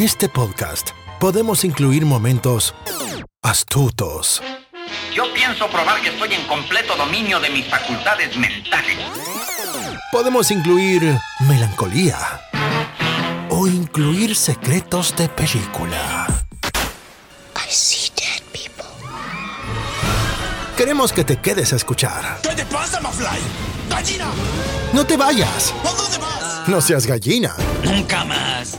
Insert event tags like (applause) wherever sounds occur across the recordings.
En este podcast podemos incluir momentos astutos, Yo pienso probar que estoy en completo dominio de mis facultades mentales. podemos incluir melancolía o incluir secretos de película. I see dead people. Queremos que te quedes a escuchar. ¿Qué te pasa, Mafly? ¡Gallina! No te vayas, ¿A dónde vas? no seas gallina. Nunca más.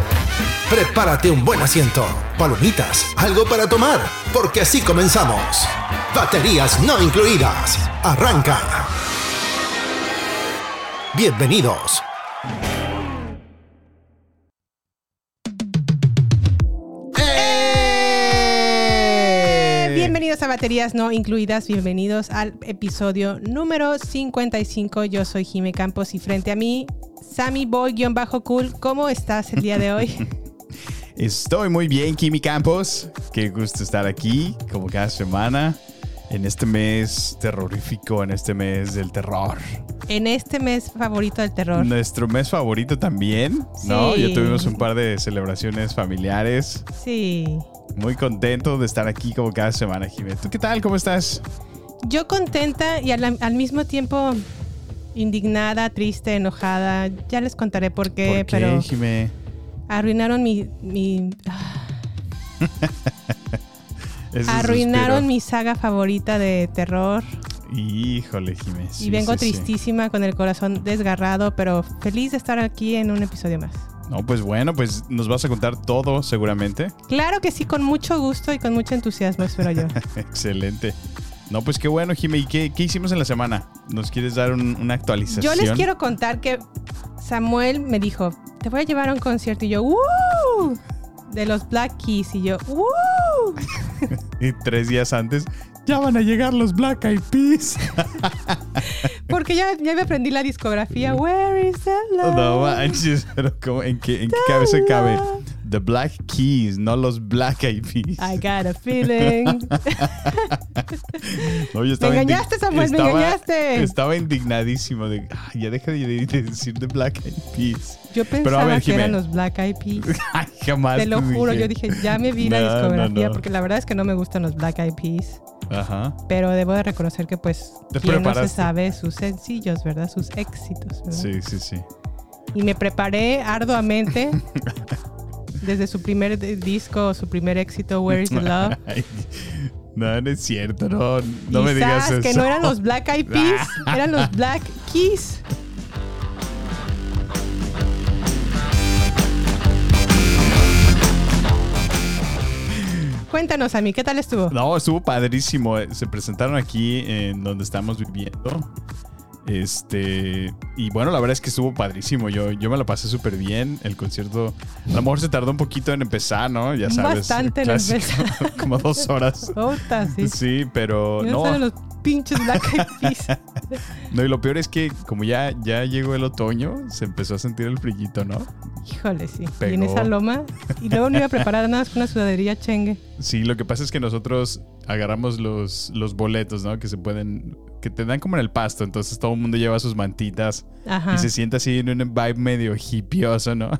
Prepárate un buen asiento, palomitas, algo para tomar, porque así comenzamos. Baterías no incluidas. Arranca. Bienvenidos. Eh, Bienvenidos a Baterías No Incluidas, bienvenidos al episodio número 55. Yo soy Jime Campos y frente a mí, Sammy Boy-Cool. ¿Cómo estás el día de hoy? (laughs) Estoy muy bien, Kimi Campos. Qué gusto estar aquí, como cada semana, en este mes terrorífico, en este mes del terror. en este mes favorito del terror. Nuestro mes favorito también, ¿no? Sí. Ya tuvimos un par de celebraciones familiares. Sí. Muy contento de estar aquí como cada semana, Jimé. ¿Tú qué tal? ¿Cómo estás? Yo contenta y al, al mismo tiempo indignada, triste, enojada. Ya les contaré por qué, ¿Por qué, pero Jimé? Arruinaron mi... mi- (laughs) arruinaron suspiro. mi saga favorita de terror. Híjole, Jimé. y vengo sí, sí. tristísima con el corazón desgarrado, pero feliz de estar aquí en un episodio más. No, pues bueno, pues nos vas a contar todo seguramente. Claro que sí, con mucho gusto y con mucho entusiasmo, espero yo. (laughs) Excelente. No, pues qué bueno, Jimé. ¿Y qué, qué hicimos en la semana? ¿Nos quieres dar un- una actualización? Yo les quiero contar que Samuel me dijo, te voy a llevar a un concierto y yo, ¡uh! De los Black Keys y yo, ¡uh! (laughs) Y tres días antes, ya van a llegar los Black Eyed Peas. (laughs) Porque ya, ya me aprendí la discografía. Where is the love? no manches, pero ¿cómo- ¿en qué, en qué cabeza cabe? The Black Keys, no los Black Eyed Peas. I got a feeling. (laughs) No, yo estaba Me engañaste, Samuel, me estaba- engañaste. Estaba indignadísimo de, "Ay, ya deja de, de decir The Black Eyed Peas. Yo pensaba ver, que eran los Black Eyed Peas. (laughs) Ay, jamás. Te lo juro, yo dije, ya me vi la No, discografía no. porque la verdad es que no me gustan los Black Eyed Peas. Ajá. Pero debo de reconocer que pues quién no se sabe sus sencillos, ¿verdad? Sus éxitos, ¿verdad? Sí, sí, sí. Y me preparé arduamente (laughs) desde su primer disco, su primer éxito, Where is the (laughs) Love. No, no es cierto, no, no me digas eso. que no eran los Black Eyed Peas, (laughs) eran los Black Keys. Cuéntanos a mí, ¿qué tal estuvo? No, estuvo padrísimo. Se presentaron aquí en donde estamos viviendo. Este. Y bueno, la verdad es que estuvo padrísimo. Yo, yo me lo pasé súper bien. El concierto. A lo mejor se tardó un poquito en empezar, ¿no? Ya sabes. Bastante en empezar. (laughs) Como dos horas. Sí. Sí, pero no. Pinches Black Eyed (laughs) Peas. No, y lo peor es que como ya, ya llegó el otoño, se empezó a sentir el frillito, ¿no? Híjole, sí. Y en esa loma. Y luego no iba a (laughs) preparar nada más con una sudadería chengue. Sí, lo que pasa es que nosotros agarramos los, los boletos, ¿no? Que se pueden. que te dan como en el pasto. Entonces todo el mundo lleva sus mantitas Ajá. y se siente así en un vibe medio hippioso, ¿no? (laughs)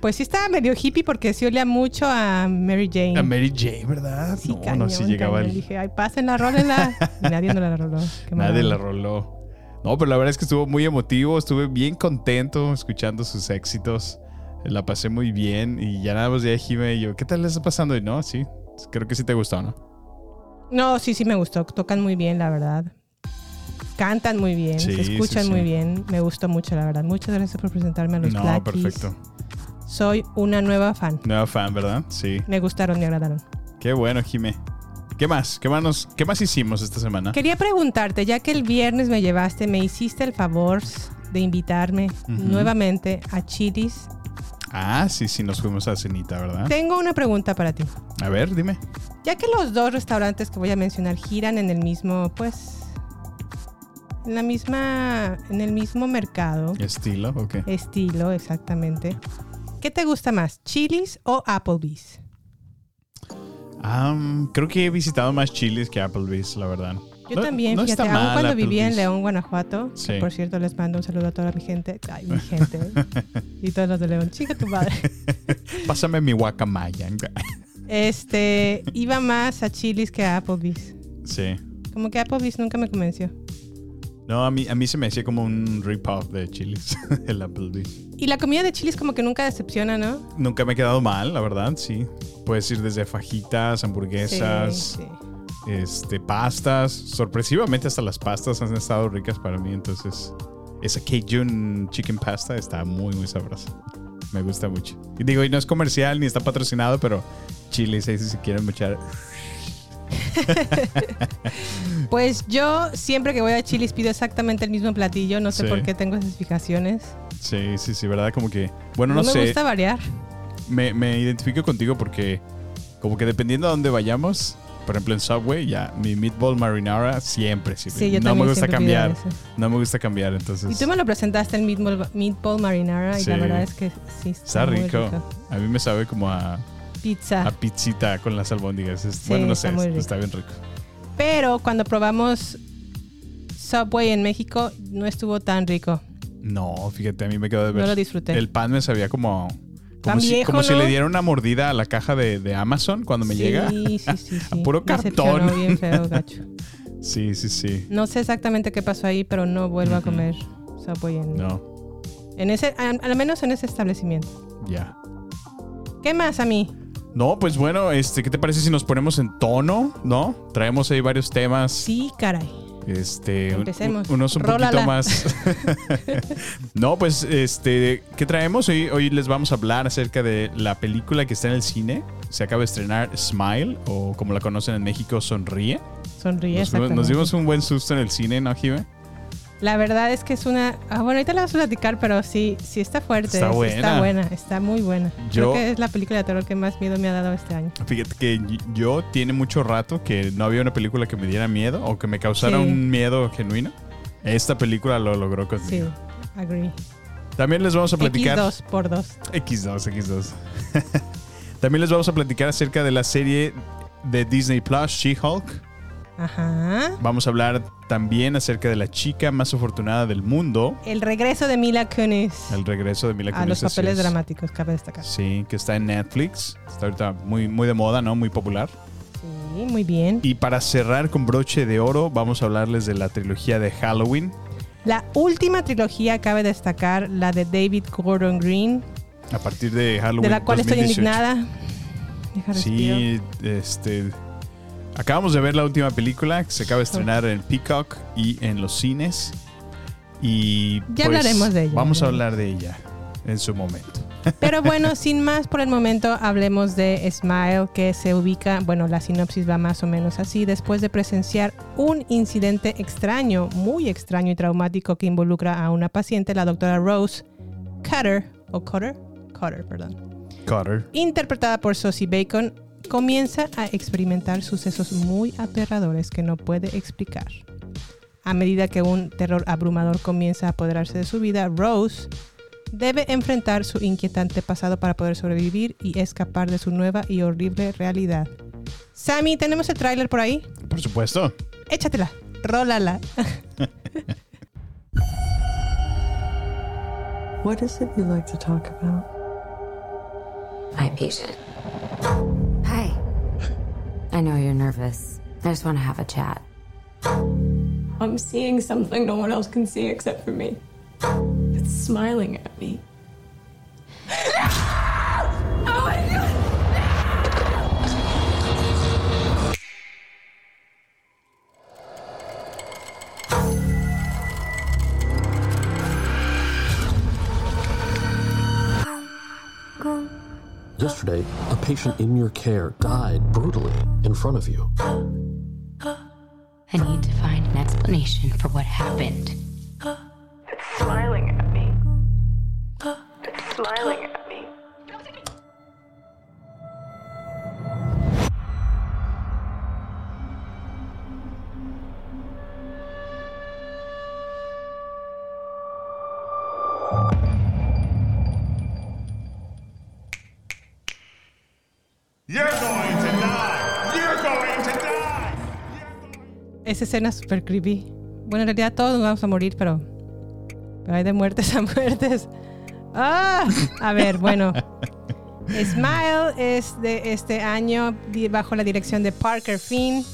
Pues sí estaba medio hippie porque sí olía mucho a Mary Jane. A Mary Jane, ¿verdad? Sí, no, cañón, no, sí llegaba el. Dije, ay, pásenla, rólenla. Y nadie no la roló. (laughs) Qué Nadie la roló. No, pero la verdad es que estuvo muy emotivo. Estuve bien contento escuchando sus éxitos. La pasé muy bien. Y ya nada más de Jime y yo, ¿qué tal le está pasando? Y no, sí. Creo que sí te gustó, ¿no? No, sí, sí me gustó. Tocan muy bien, la verdad. Cantan muy bien, Sí, se escuchan sí, muy bien. Me gustó mucho, la verdad. Muchas gracias por presentarme a los no, perfecto. Soy una nueva fan. Nueva fan, ¿verdad? Sí. Me gustaron, me agradaron. Qué bueno, Jime. ¿Qué más? ¿Qué más, nos- qué más hicimos esta semana? Quería preguntarte, ya que el viernes me llevaste, me hiciste el favor de invitarme nuevamente a Chili's. Ah, sí, sí, nos fuimos a cenita, ¿verdad? Tengo una pregunta para ti. A ver, dime. Ya que los dos restaurantes que voy a mencionar giran en el mismo, pues, en la misma, en el mismo mercado, ¿Estilo? Ok. estilo, exactamente. ¿Qué te gusta más, Chili's o Applebee's? Am, creo que he visitado más chilis que Applebee's, la verdad. Yo No- también, no fíjate, aún cuando vivía en. León, Guanajuato, que por cierto les mando un saludo a toda mi gente, ay, mi gente, (laughs) y todos los de León, chica tu madre. (laughs) Pásame mi guacamaya. Este, iba más a Chili's que a Applebee's. Sí. Como que Applebee's nunca me convenció. No, a mí, a mí se me hacía como un rip-off de chilis, (laughs) el Applebee's. Y la comida de Chili's como que nunca decepciona, ¿no? Nunca me he quedado mal, la verdad, sí. Puedes ir desde fajitas, hamburguesas, Sí, sí. este, pastas. Sorpresivamente hasta las pastas han estado ricas para mí, entonces esa Cajun chicken pasta está muy, muy sabrosa. Me gusta mucho. Y digo, y no es comercial ni está patrocinado, pero chilis ahí si se quieren echar. (laughs) Pues yo siempre que voy a Chili's pido exactamente el mismo platillo. No sé Sí. por qué tengo esas fijaciones. Sí, sí, sí, ¿verdad? Como que, bueno, No, no, me sé. gusta variar. Me, me identifico contigo porque como que dependiendo a dónde vayamos, por ejemplo en Subway, ya mi meatball marinara siempre sirve. Sí, yo no me gusta siempre cambiar. No me gusta cambiar, entonces. Y tú me lo presentaste el meatball, meatball marinara y la verdad es que sí está, rico. A mí me sabe como a, Pizza. a pizzita con las albóndigas. Es- Sí, bueno, no sé, está bien rico. Pero cuando probamos Subway en México no estuvo tan rico. No, fíjate, a mí me quedó de ver. No lo disfruté. El pan me sabía como. Como, si, viejo, como si ¿no? le diera una mordida a la caja de, de Amazon cuando me sí, llega. Sí, sí, (laughs) sí. A puro cartón. bien feo, (laughs) gacho. Sí, sí, sí. No sé exactamente qué pasó ahí, pero no vuelvo a comer Subway en, No, en ese, al al menos en ese establecimiento. ya. ¿Qué más a mí? No, pues bueno, este, ¿qué te parece si nos ponemos en tono, no? Traemos ahí varios temas. Sí, caray. Este, Empecemos. un- unos un Rólala. poquito más. (laughs) no, pues, este, ¿qué traemos? Hoy, hoy les vamos a hablar acerca de la película que está en el cine. Se acaba de estrenar Smile, o como la conocen en México, Sonríe. Sonríe. Nos, nos dimos un buen susto en el cine, ¿no, Jime? La verdad es que es una. Ah, bueno, ahorita la vas a platicar, pero sí, sí está fuerte. Está sí buena. Está buena, está muy buena. Yo- Creo que es la película de terror que más miedo me ha dado este año. Fíjate que yo tiene mucho rato que no había una película que me diera miedo o que me causara Sí. un miedo genuino. Esta película lo logró Sí, conmigo. agree. También les vamos a platicar. X2 por 2. X2, X2. También les vamos a platicar acerca de la serie de Disney Plus, She-Hulk. Ajá. Vamos a hablar también acerca de la chica más afortunada del mundo, El regreso de Mila Kunis el regreso de Mila a los Kunis, papeles es. dramáticos, cabe destacar. Sí, que está en Netflix. Está ahorita muy, muy de moda, ¿no? Muy popular. Sí, muy bien. Y para cerrar con broche de oro, vamos a hablarles de la trilogía de Halloween. La última trilogía cabe destacar, la de David Gordon Green, A partir de Halloween. de la cual estoy 2018. indignada. Deja. Sí, este. Acabamos de ver la última película que se acaba de estrenar en Peacock y en los cines. Y Ya pues, hablaremos de ella, Vamos a hablar de ella en su momento. Pero (laughs) bueno, sin más por el momento, hablemos de Smile, que se ubica, bueno, la sinopsis va más o menos así, después de presenciar un incidente extraño, muy extraño y traumático que involucra a una paciente, la doctora Rose Cutter, o Cutter, Cutter, perdón, Carter. interpretada por Sosie Bacon, comienza a experimentar sucesos muy aterradores que no puede explicar. A medida que un terror abrumador comienza a apoderarse de su vida, Rose debe enfrentar su inquietante pasado para poder sobrevivir y escapar de su nueva y horrible realidad. Sammy, ¿tenemos el tráiler por ahí? Por supuesto. Échatela, rólala. What is it you like to talk about? My patient. Hi. I know you're nervous. I just want to have a chat. I'm seeing something no one else can see except for me. It's smiling at me. Patient in your care died brutally in front of you. (gasps) I need to find an explanation for what happened. Esa escena es súper creepy. Bueno, en realidad todos nos vamos a morir, pero, pero hay de muertes (laughs) a muertes. ¡Ah! A ver, bueno. (laughs) Smile es de este año bajo la dirección de Parker Finn.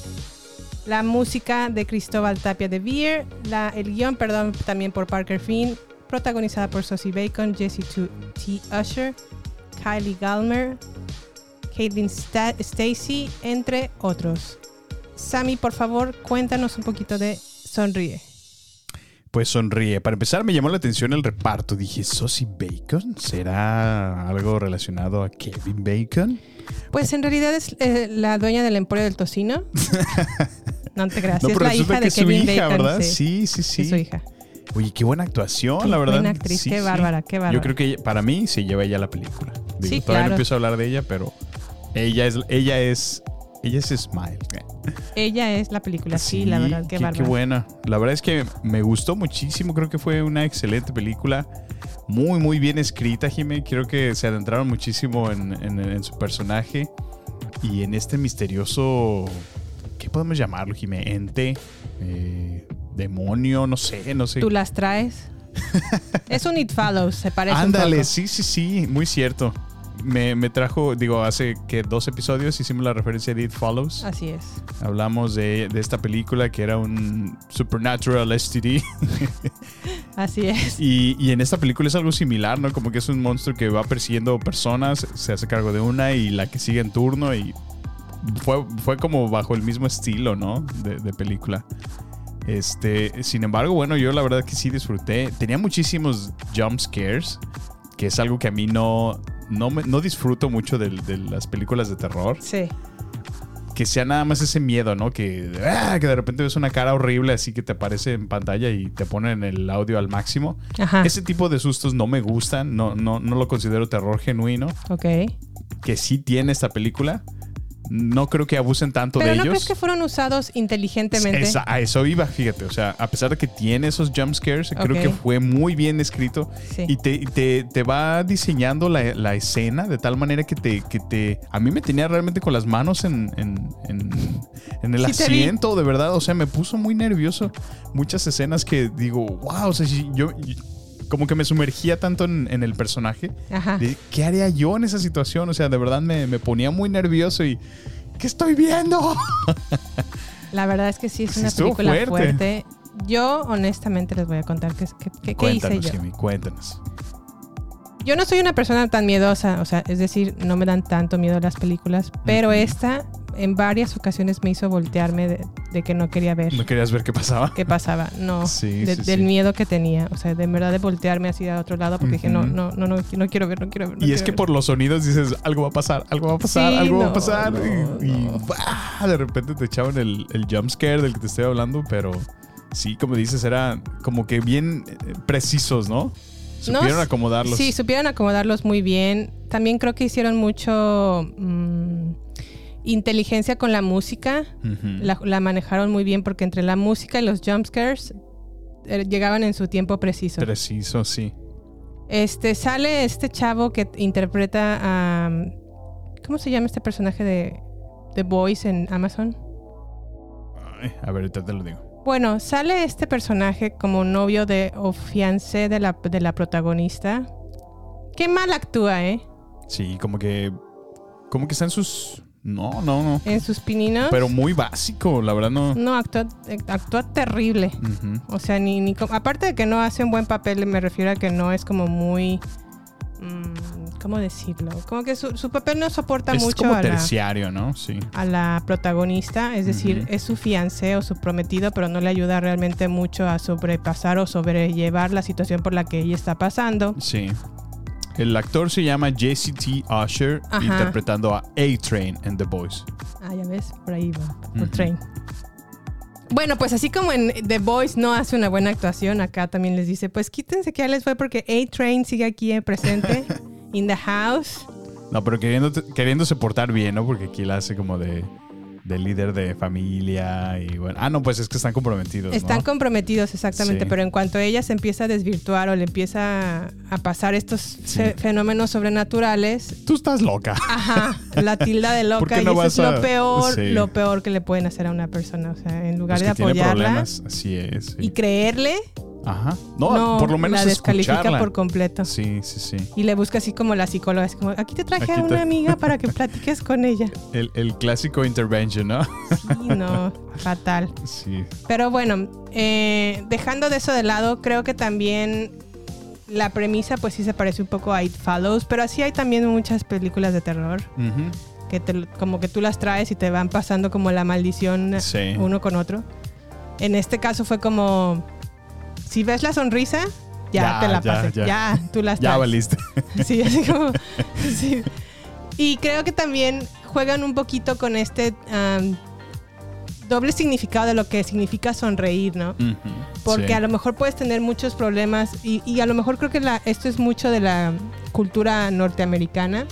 La música de Cristóbal Tapia de Beer. La, el guion, perdón, también por Parker Finn. Protagonizada por Sosie Bacon, Jesse T. Usher, Kylie Galmer, Caitlin Sta- Stacy, entre otros. Sammy, por favor, cuéntanos un poquito de Sonríe. Pues sonríe. Para empezar, me llamó la atención el reparto. Dije, ¿Sosie Bacon? ¿Será algo relacionado a Kevin Bacon? Pues en realidad es eh, la dueña del Emporio del Tocino. (laughs) No te creas, No, es la hija que de es su hija, Bacon. ¿verdad? Sí, Sí, sí, sí. es su hija. Oye, qué buena actuación, Qué la verdad. buena actriz, qué bárbara, qué bárbara. Yo creo que para mí se lleva ella la película. Digo, Sí, todavía claro. no empiezo a hablar de ella, pero ella es, ella es, ella es Smile. Ella es la película, sí, la verdad, qué, qué, bárbara. buena. La verdad es que me gustó muchísimo. Creo que fue una excelente película. Muy, muy bien escrita, Jimé. Creo que se adentraron muchísimo en, en- en su personaje y en este misterioso. ¿Qué podemos llamarlo, Jimé? Ente, eh, demonio, no sé, no sé. Tú las traes. (laughs) es un It Follows, se parece un Ándale, poco. sí, sí, sí, muy cierto. Me, me trajo, digo, hace que dos episodios hicimos la referencia de It Follows. Así es. Hablamos de, de esta película que era un Supernatural STD. (laughs) Así es. y, y en esta película es algo similar, ¿no? Como que es un monstruo que va persiguiendo personas, se hace cargo de una y la que sigue en turno y fue, fue como bajo el mismo estilo, ¿no? De, de película. Este, sin embargo, bueno, yo la verdad que sí disfruté. Tenía muchísimos jump scares, que es algo que a mí no, no, me- no disfruto mucho de, de las películas de terror. Sí. Que sea nada más ese miedo, ¿no? Que, ah, que de repente ves una cara horrible así que te aparece en pantalla y te ponen el audio al máximo. Ajá. Ese tipo de sustos no me gustan, no, no, no lo considero terror genuino. Ok. Que sí tiene esta película. No creo que abusen tanto Pero de ¿no ellos. crees que fueron usados inteligentemente? Esa- a eso iba, fíjate. O sea, a pesar de que tiene esos jump scares, creo que fue muy bien escrito. Sí. Y te, te, te va diseñando la, la escena de tal manera que te, que te. A mí me tenía realmente con las manos en, en, en- en el Sí asiento, de verdad. O sea, me puso muy nervioso. Muchas escenas que digo, wow, o sea, yo. yo- como que me sumergía tanto en, en el personaje. Ajá. de, ¿Qué haría yo en esa situación? O sea, de verdad me, me ponía muy nervioso y. ¿Qué estoy viendo? (laughs) La verdad es que sí es una película fuerte. fuerte. Yo honestamente les voy a contar qué, qué- hice yo. Jimmy, cuéntanos. Yo no soy una persona tan miedosa, o sea, es decir, no me dan tanto miedo las películas, pero esta en varias ocasiones me hizo voltearme de, de que no quería ver ¿No querías ver qué pasaba? qué pasaba. No, (laughs) Sí, de- sí, del sí. miedo que tenía, o sea, de verdad de voltearme hacia otro lado porque dije, no, no, no, no, no quiero ver, no quiero ver. no Y es que ver". por los sonidos dices, algo va a pasar, algo va a pasar, algo va a pasar. no, y y, no. ¡bah! de repente te echaban el, el jump scare del que te estoy hablando, pero sí, como dices, era como que bien eh, precisos, ¿no? Supieron acomodarlos. Sí, supieron acomodarlos muy bien. También creo que hicieron mucho mm, inteligencia con la música. La, la manejaron muy bien porque entre la música y los jumpscares eh, llegaban en su tiempo preciso. Preciso, sí. Este sale este chavo que interpreta a ¿cómo se llama este personaje de The Voice en Amazon? Ay, a ver, ahorita te lo digo. Bueno, sale este personaje como novio de o fiancé de la, de la protagonista. Qué mal actúa, ¿eh? Sí, como que. Como que está en sus. No, no, no. En sus pininos. Pero muy básico, la verdad no. No, actúa, eh, actúa terrible. O sea, ni, ni aparte de que no hace un buen papel, me refiero a que no es como muy. mm, ¿Cómo decirlo? Como que su, su papel no soporta Es mucho como a la, terciario, ¿no? Sí. a la protagonista. Es decir, es su fiancé o su prometido, pero no le ayuda realmente mucho a sobrepasar o sobrellevar la situación por la que ella está pasando. Sí. El actor se llama Jesse T. Usher, Ajá. interpretando a A-Train en The Boys. Ah, ya ves, por ahí va, por train. Bueno, pues así como en The Voice no hace una buena actuación, acá también les dice, pues quítense que ya les fue porque A-Train sigue aquí eh, presente, (laughs) in the house. No, pero queriéndose portar bien, ¿no? Porque aquí la hace como de. De líder de familia y bueno. Ah, no, pues es que están comprometidos. ¿no? Están comprometidos, exactamente, Sí. pero en cuanto ella se empieza a desvirtuar o le empieza a pasar estos fe- fenómenos sobrenaturales, Tú estás loca. ajá, la tilda de (laughs) ¿Por loca y eso es a- lo peor, Sí. lo peor que le pueden hacer a una persona, o sea, en lugar de que tiene apoyarla problemas. Así es. y creerle, Ajá. No, por lo menos la descalifica escucharla. por completo. Sí, sí, sí. Y le busca así como la psicóloga, así como, aquí te traje Aquí a te- una amiga (laughs) para que platiques con ella. El, el clásico intervention, ¿no? Y no, fatal. Sí. Pero bueno, eh, dejando de eso de lado, creo que también la premisa pues sí se parece un poco a It Follows, pero así hay también muchas películas de terror que te- como que tú las traes y te van pasando como la maldición Sí. uno con otro. En este caso fue como, si ves la sonrisa, ya, Ya, te la ya, pasé, ya. ya, tú las Ya valiste. (laughs) Sí, así como. (laughs) sí. Y creo que también juegan un poquito con este doble significado de lo que significa sonreír, ¿no? Porque Sí. a lo mejor puedes tener muchos problemas y, y a lo mejor creo que la- esto es mucho de la cultura norteamericana.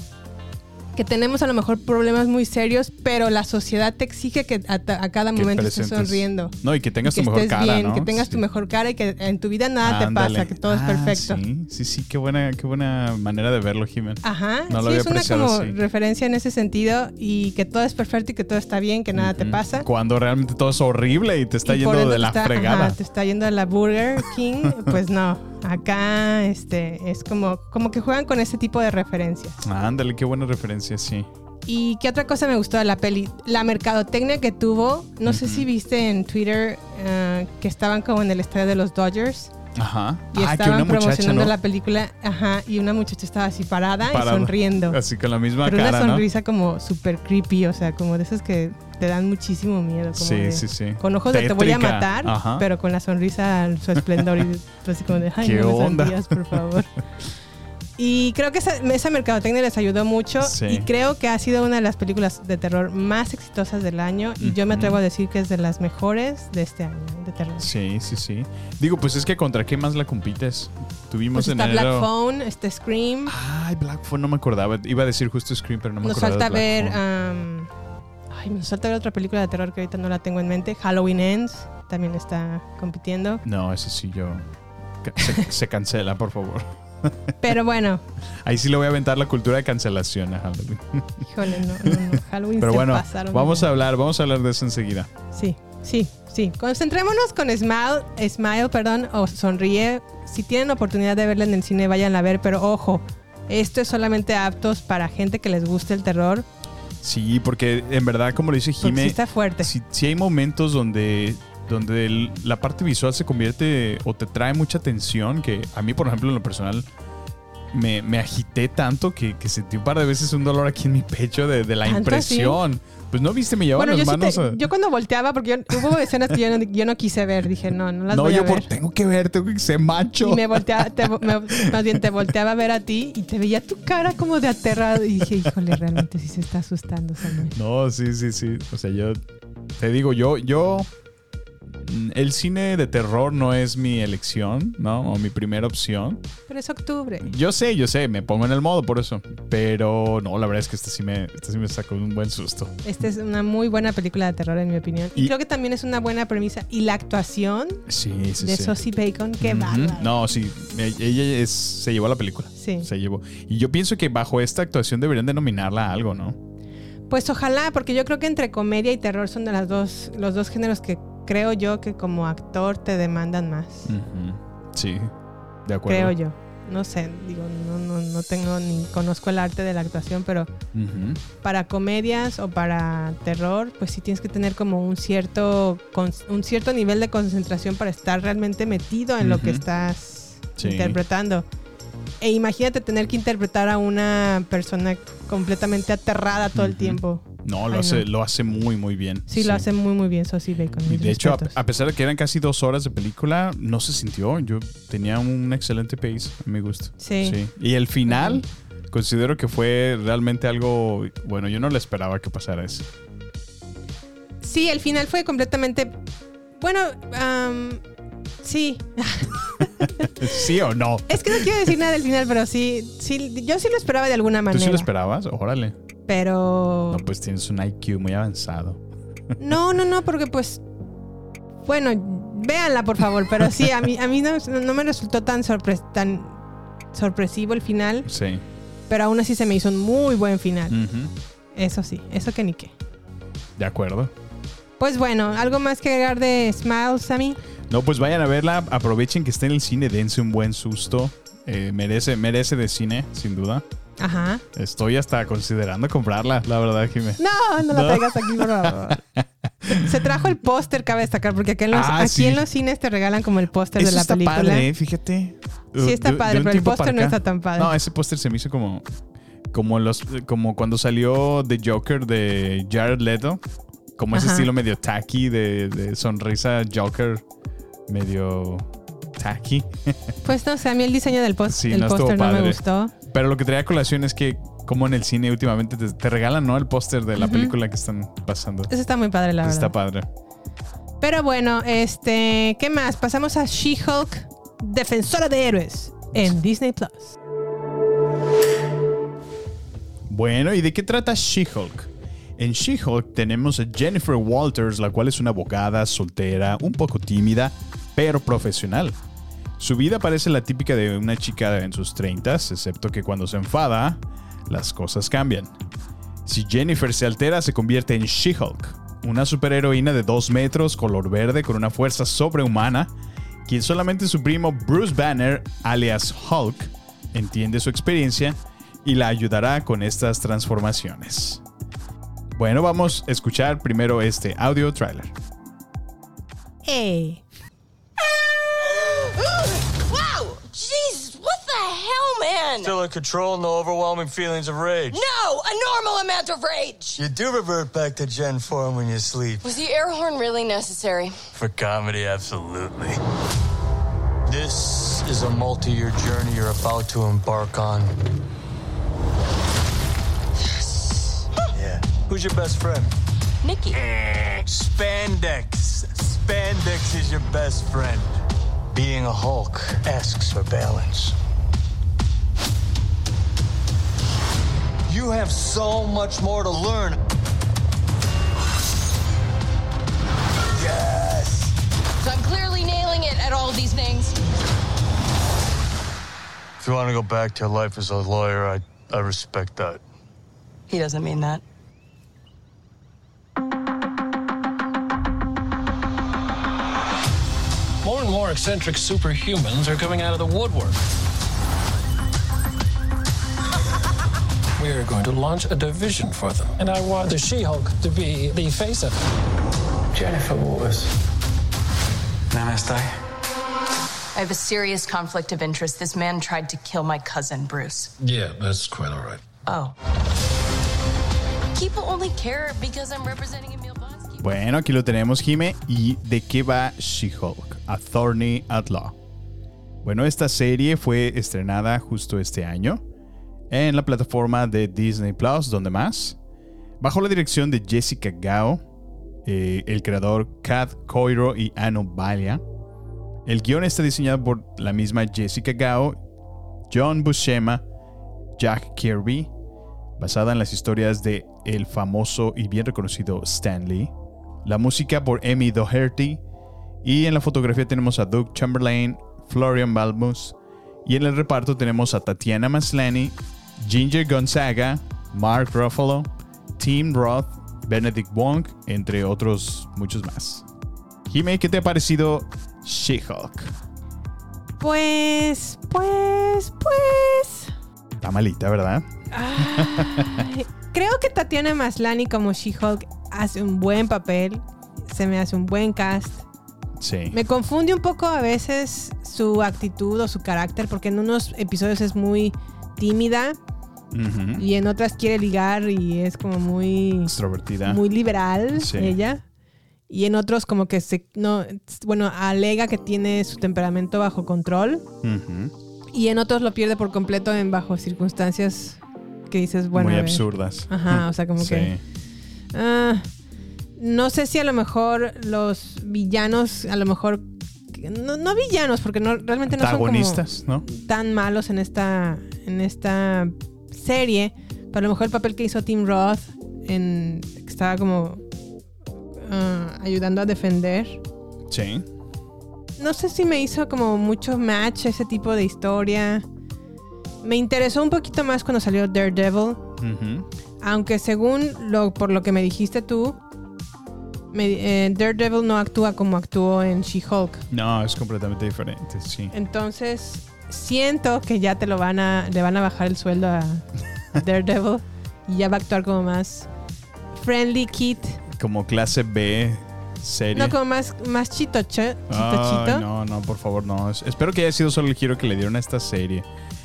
Que tenemos a lo mejor problemas muy serios, pero la sociedad te exige que a, a cada Que momento estés sonriendo. No, y que tengas Y que tu mejor cara, bien, ¿no? que tengas Sí. tu mejor cara y que en tu vida nada te pasa, que todo es Ah, perfecto. Sí, sí, sí, qué buena, qué buena manera de verlo, Jimen. Ajá, No lo sí, había es una como así. referencia en ese sentido y que todo es perfecto y que todo está bien, que nada te pasa. Cuando realmente todo es horrible y te está Y yendo de la está- fregada. ajá, te está yendo a la Burger King, (laughs) pues no. Acá este es como, como que juegan con ese tipo de referencias. Ándale, qué buena referencia, sí. ¿Y qué otra cosa me gustó de la peli? La mercadotecnia que tuvo. No sé si viste en Twitter eh, que estaban como en el estadio de los Dodgers Ajá. y ah, que estaban muchacha, promocionando ¿no? la película. Ajá, y una muchacha estaba así parada, Parada. y sonriendo. Así con la misma Pero cara, una ¿no? sonrisa como súper creepy, o sea, como de esas que te dan muchísimo miedo. Como Sí, de- sí, sí. Con ojos de te voy a matar, Ajá. pero con la sonrisa su esplendor y así como de, ay, ¿Qué no me onda? sonrías, por favor. (laughs) Y creo que esa, esa mercadotecnia les ayudó mucho Sí. y creo que ha sido una de las películas de terror más exitosas del año y yo me atrevo a decir que es de las mejores de este año de terror. Sí, sí, sí. Digo, pues es que contra qué más la compites. Tuvimos Pues en está Black enero. Phone, este Scream. Ay, Black Phone no me acordaba. Iba a decir justo Scream, pero no me Nos acordaba. falta ver. Black am, ay, nos falta ver otra película de terror que ahorita no la tengo en mente. Halloween Ends también está compitiendo. No, ese sí yo. se cancela, por favor. Pero bueno, Ahí sí le voy a aventar la cultura de cancelación a Halloween. híjole, no, no, no. (laughs) Halloween Pero se bueno, pasaron. vamos a hablar, vamos a hablar de eso enseguida. Sí, sí, sí. Concentrémonos con Smile, Smile, perdón, o Sonríe. Si tienen oportunidad de verla en el cine, vayan a ver, pero ojo, esto es solamente aptos para gente que les guste el terror. Sí, porque en verdad, como lo dice Porque Jime, sí está fuerte. sí, sí hay momentos donde, donde el- la parte visual se convierte o te trae mucha tensión, que a mí, por ejemplo, en lo personal, me, me agité tanto que, que sentí un par de veces un dolor aquí en mi pecho de, de la ¿Tanto impresión. Pues no viste, me llevaban Bueno, yo, las sí manos. te- a- yo cuando volteaba, porque yo- hubo escenas que yo no, yo no quise ver, dije, no, no las no, voy yo a por, ver. tengo que ver, tengo que ser macho. Y me volteaba, te- me- más bien te volteaba a ver a ti y te veía tu cara como de aterrado y dije, híjole, realmente sí se está asustando, Samuel. No, sí, sí, sí. O sea, yo te digo, yo, yo, el cine de terror no es mi elección, ¿no? O mi primera opción. Pero es octubre. Yo sé, yo sé, me pongo en el modo por eso. Pero no, la verdad es que este sí me, este sí me sacó un buen susto. Esta es una muy buena película de terror, en mi opinión. Y, Y- creo que también es una buena premisa. Y la actuación Sí, sí, de. Sosie Bacon, qué bárbaro. No, sí, ella es- se llevó la película. Sí. Se llevó. Y yo pienso que bajo esta actuación deberían denominarla a algo, ¿no? Pues ojalá, porque yo creo que entre comedia y terror son de las dos, los dos géneros que creo yo que como actor te demandan más. Sí, de acuerdo. Creo yo. No sé, digo, no, no, no tengo ni conozco el arte de la actuación, pero para comedias o para terror, pues sí tienes que tener como un cierto, un cierto nivel de concentración para estar realmente metido en lo que estás Sí. interpretando. E imagínate tener que interpretar a una persona completamente aterrada todo el tiempo. No, lo Ay, hace, no. lo hace muy, muy bien. Sí, lo hace muy muy bien Sosie Bacon. Y de hecho, a, pesar de que eran casi dos horas de película, no se sintió. Yo tenía un excelente pace, a mi gusto. Sí. Y el final, considero que fue realmente algo. Bueno, yo no le esperaba que pasara eso. Sí, el final fue completamente... Bueno, am, sí. (laughs) ¿Sí o no? Es que no quiero decir nada del final, pero sí, sí, yo sí lo esperaba de alguna ¿Tú manera. sí lo esperabas? Órale. Pero No, pues tienes un IQ muy avanzado. No, no, no, porque pues. Bueno, véanla por favor, pero sí, a mí, a mí no, no me resultó tan, sorpre- tan sorpresivo el final, Sí. pero aún así se me hizo un muy buen final. Eso sí, eso que ni qué. De acuerdo. Pues bueno, ¿algo más que agregar de Smiles, Sammy? No, pues vayan a verla. Aprovechen que está en el cine. Dense un buen susto. Eh, merece, merece de cine, sin duda. Ajá. Estoy hasta considerando comprarla, la verdad, Jimé. No, no, No. la traigas aquí, por favor. (laughs) Se trajo el póster, cabe destacar, porque aquí en los, Ah, aquí sí. en los cines te regalan como el póster de la está película. padre, ¿eh? fíjate. Sí está De- de padre, un pero el póster no está tan padre. No, ese póster se me hizo como como los como cuando salió The Joker de Jared Leto, como ese Ajá. estilo medio tacky de, de sonrisa Joker medio tacky. Pues no sé, a mí el diseño del post- Sí, no póster no me gustó. Pero lo que traía a colación es que como en el cine últimamente te, te regalan, ¿no? El póster de la película que están pasando. Eso está muy padre, la verdad. Está padre. Pero bueno, este, ¿qué más? Pasamos a She-Hulk, Defensora de Héroes, en Disney Plus. Bueno, ¿y de qué trata She-Hulk? En She-Hulk tenemos a Jennifer Walters, la cual es una abogada soltera, un poco tímida, pero profesional. Su vida parece la típica de una chica en sus 30, excepto que cuando se enfada, las cosas cambian. Si Jennifer se altera, se convierte en She-Hulk, una superheroína de 2 metros, color verde, con una fuerza sobrehumana, quien solamente su primo Bruce Banner, alias Hulk, entiende su experiencia y la ayudará con estas transformaciones. Bueno, vamos a escuchar primero este audio trailer. ¡Ey! Man? Still in control, no overwhelming feelings of rage. No, a normal amount of rage. You do revert back to Gen form when you sleep. Was the air horn really necessary? For comedy, absolutely. This is a multi year journey you're about to embark on. Yes. Yeah. Who's your best friend? Nikki. Spandex. Spandex is your best friend. Being a Hulk asks for balance. You have so much more to learn. Yes. So I'm clearly nailing it at all these things. If you want to go back to your life as a lawyer, I, I respect that. He doesn't mean that. More and more eccentric superhumans are coming out of the woodwork. We are going to launch a division for them. And I want the She Hulk to be the face of it. Jennifer Waters. Namaste. I have a serious conflict of interest. This man tried to kill my cousin, Bruce. Yeah, that's quite all right. Oh. People only care because I'm representing Emil Blonsky. Bueno, aquí lo tenemos, Jime. ¿Y de qué va She-Hulk? A Thorny Outlaw. Bueno, esta serie fue estrenada justo este año en la plataforma de Disney Plus, donde más, bajo la dirección de Jessica Gao, eh, el creador Kat Coiro y Ano Balia. El guion está diseñado por la misma Jessica Gao, John Buscema, Jack Kirby, basada en las historias de el famoso y bien reconocido Stan Lee. La música por Emmy Doherty. Y en la fotografía tenemos a Doug Chamberlain, Florian Balmus. Y en el reparto tenemos a Tatiana Maslany, Ginger Gonzaga, Mark Ruffalo, Tim Roth, Benedict Wong, entre otros muchos más. Jimmy, ¿qué te ha parecido She-Hulk? Pues, pues, pues. Está malita, ¿verdad? Ay, creo que Tatiana Maslany como She-Hulk hace un buen papel. Se me hace un buen cast. Sí. Me confunde un poco a veces su actitud o su carácter, porque en unos episodios es muy tímida y en otras quiere ligar y es como muy, Extrovertida. muy liberal Sí. ella. Y en otros como que se, no, bueno, alega que tiene su temperamento bajo control. Y en otros lo pierde por completo en bajo circunstancias que dices, bueno. Muy absurdas. Ajá, o sea, como Sí. que. ah, no sé si a lo mejor los villanos, a lo mejor. No, no villanos, porque no, realmente no son como ¿no? tan malos en esta, en esta serie. Pero a lo mejor el papel que hizo Tim Roth en, que estaba como ah, ayudando a defender. Sí. No sé si me hizo como mucho match ese tipo de historia. Me interesó un poquito más cuando salió Daredevil. Aunque según lo, por lo que me dijiste tú, me- eh, Daredevil no actúa como actuó en She-Hulk. No, es completamente diferente, sí. Entonces, siento que ya te lo van a, le van a bajar el sueldo a (laughs) Daredevil y ya va a actuar como más friendly kid. Como clase B serie. No, como más, más chitoche, Ay, chitochito. no, no, por favor, no. Es- Espero que haya sido solo el giro que le dieron a esta serie.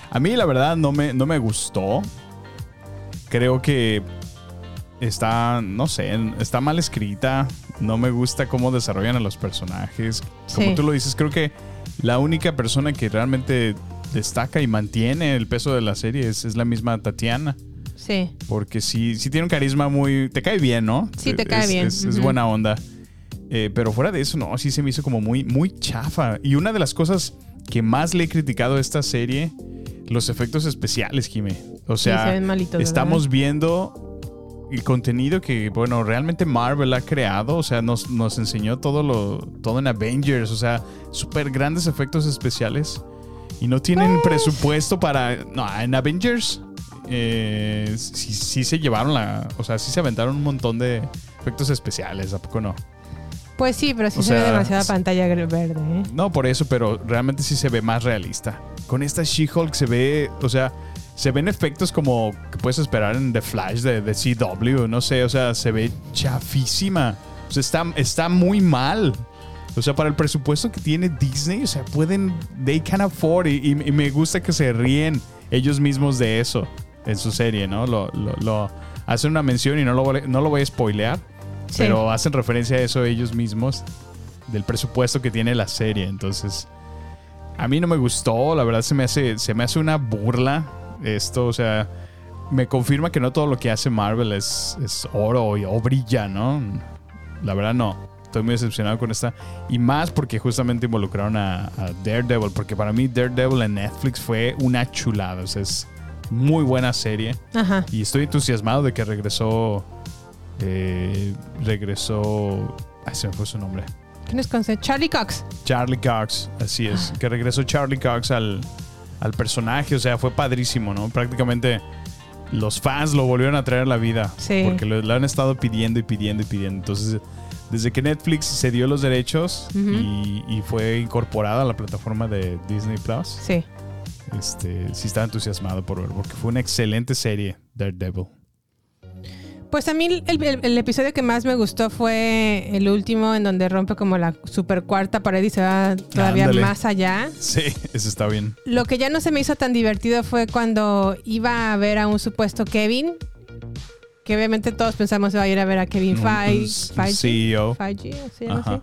A mí, la verdad, no me, no me gustó. Creo que está, no sé, está mal escrita. No me gusta cómo desarrollan a los personajes. Como Sí. tú lo dices, creo que la única persona que realmente destaca y mantiene el peso de la serie es, es la misma Tatiana. Sí. Porque sí, sí tiene un carisma muy... Te cae bien, ¿no? Sí, te cae Es- bien. Es, buena onda. Eh, pero fuera de eso, no, sí se me hizo como muy, muy chafa. Y una de las cosas que más le he criticado a esta serie, los efectos especiales, Jime. O Sí, sea, se ven malitos, ¿verdad? estamos viendo el contenido que, bueno, realmente Marvel ha creado. O sea, nos, nos enseñó todo lo todo en Avengers. O sea, súper grandes efectos especiales. Y no tienen Pues. presupuesto para... No, en Avengers eh, sí, sí se llevaron la... O sea, sí se aventaron un montón de efectos especiales. ¿A poco no? Pues sí, pero sí O se ve demasiada pantalla verde. ¿eh? No, por eso, pero realmente sí se ve más realista. Con esta She-Hulk se ve, o sea, se ven efectos como que puedes esperar en The Flash de, de CW, no sé, o sea, se ve chafísima. O sea, está, está muy mal. O sea, para el presupuesto que tiene Disney, o sea, pueden, they can afford, y, y- y me gusta que se ríen ellos mismos de eso en su serie, ¿no? Lo, lo, lo- hacen una mención y no lo, voy a- no lo voy a spoilear, Sí. pero hacen referencia a eso ellos mismos del presupuesto que tiene la serie. Entonces, a mí no me gustó, la verdad se me hace, se me hace una burla esto, o sea, me confirma que no todo lo que hace Marvel es, es oro y, o brilla, ¿no? La verdad no. Estoy muy decepcionado con esta. Y más porque justamente involucraron a, a Daredevil. Porque para mí Daredevil en Netflix fue una chulada. O sea, es muy buena serie. Ajá. Y estoy entusiasmado de que regresó. eh, regresó. Ay, se me fue su nombre. ¿Quién es? Charlie Cox. Charlie Cox, así es. Que regresó Charlie Cox al, al personaje. O sea, fue padrísimo, ¿no? Prácticamente los fans lo volvieron a traer a la vida. Sí. Porque lo, lo han estado pidiendo y pidiendo y pidiendo. Entonces, desde que Netflix se dio los derechos y fue incorporada a la plataforma de Disney Plus, Sí. este, sí estaba entusiasmado por ver. Porque fue una excelente serie, Daredevil. Pues a mí el, el- el episodio que más me gustó fue el último en donde rompe como la super cuarta pared y se va todavía Ándale. más allá. Sí, (laughs) eso está bien. Lo que ya no se me hizo tan divertido fue cuando iba a ver a un supuesto Kevin. Que obviamente todos pensamos va a ir a ver a Kevin Feige. Feige, CEO. Feige, ¿o se llama Ajá.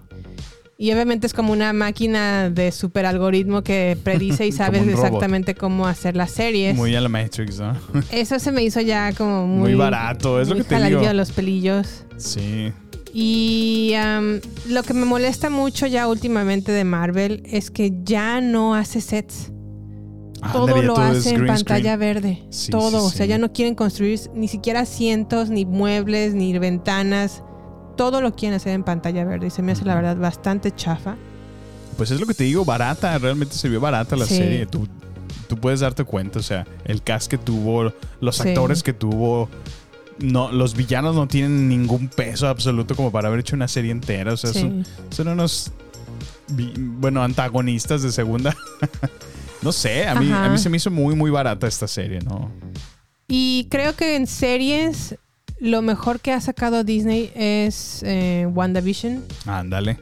Y obviamente es como una máquina de super algoritmo que predice y (laughs) sabe exactamente cómo hacer las series. Muy a la Matrix, ¿no? (laughs) Eso se me hizo ya como muy, Muy barato, es lo que te digo. de los pelillos. Sí. Y am, lo que me molesta mucho ya últimamente de Marvel es que ya no hace sets. Todo lo todo hace en pantalla screen. verde. Sí, todo. sí, O sea, sí. ya no quieren construir ni siquiera asientos, ni muebles, ni ventanas. Todo lo quieren hacer en pantalla verde. Y se me hace, la verdad, bastante chafa. Pues es lo que te digo, barata, realmente se vio barata la Sí. serie. Tú, tú puedes darte cuenta, o sea, el cast que tuvo, los Sí. actores que tuvo. No, los villanos no tienen ningún peso absoluto como para haber hecho una serie entera. O sea, Sí. son, son unos bueno, antagonistas de segunda. (laughs) no sé, a mí, Ajá. a mí se me hizo muy, muy barata esta serie, ¿no? Y creo que en series, lo mejor que ha sacado Disney es eh, WandaVision. Ándale.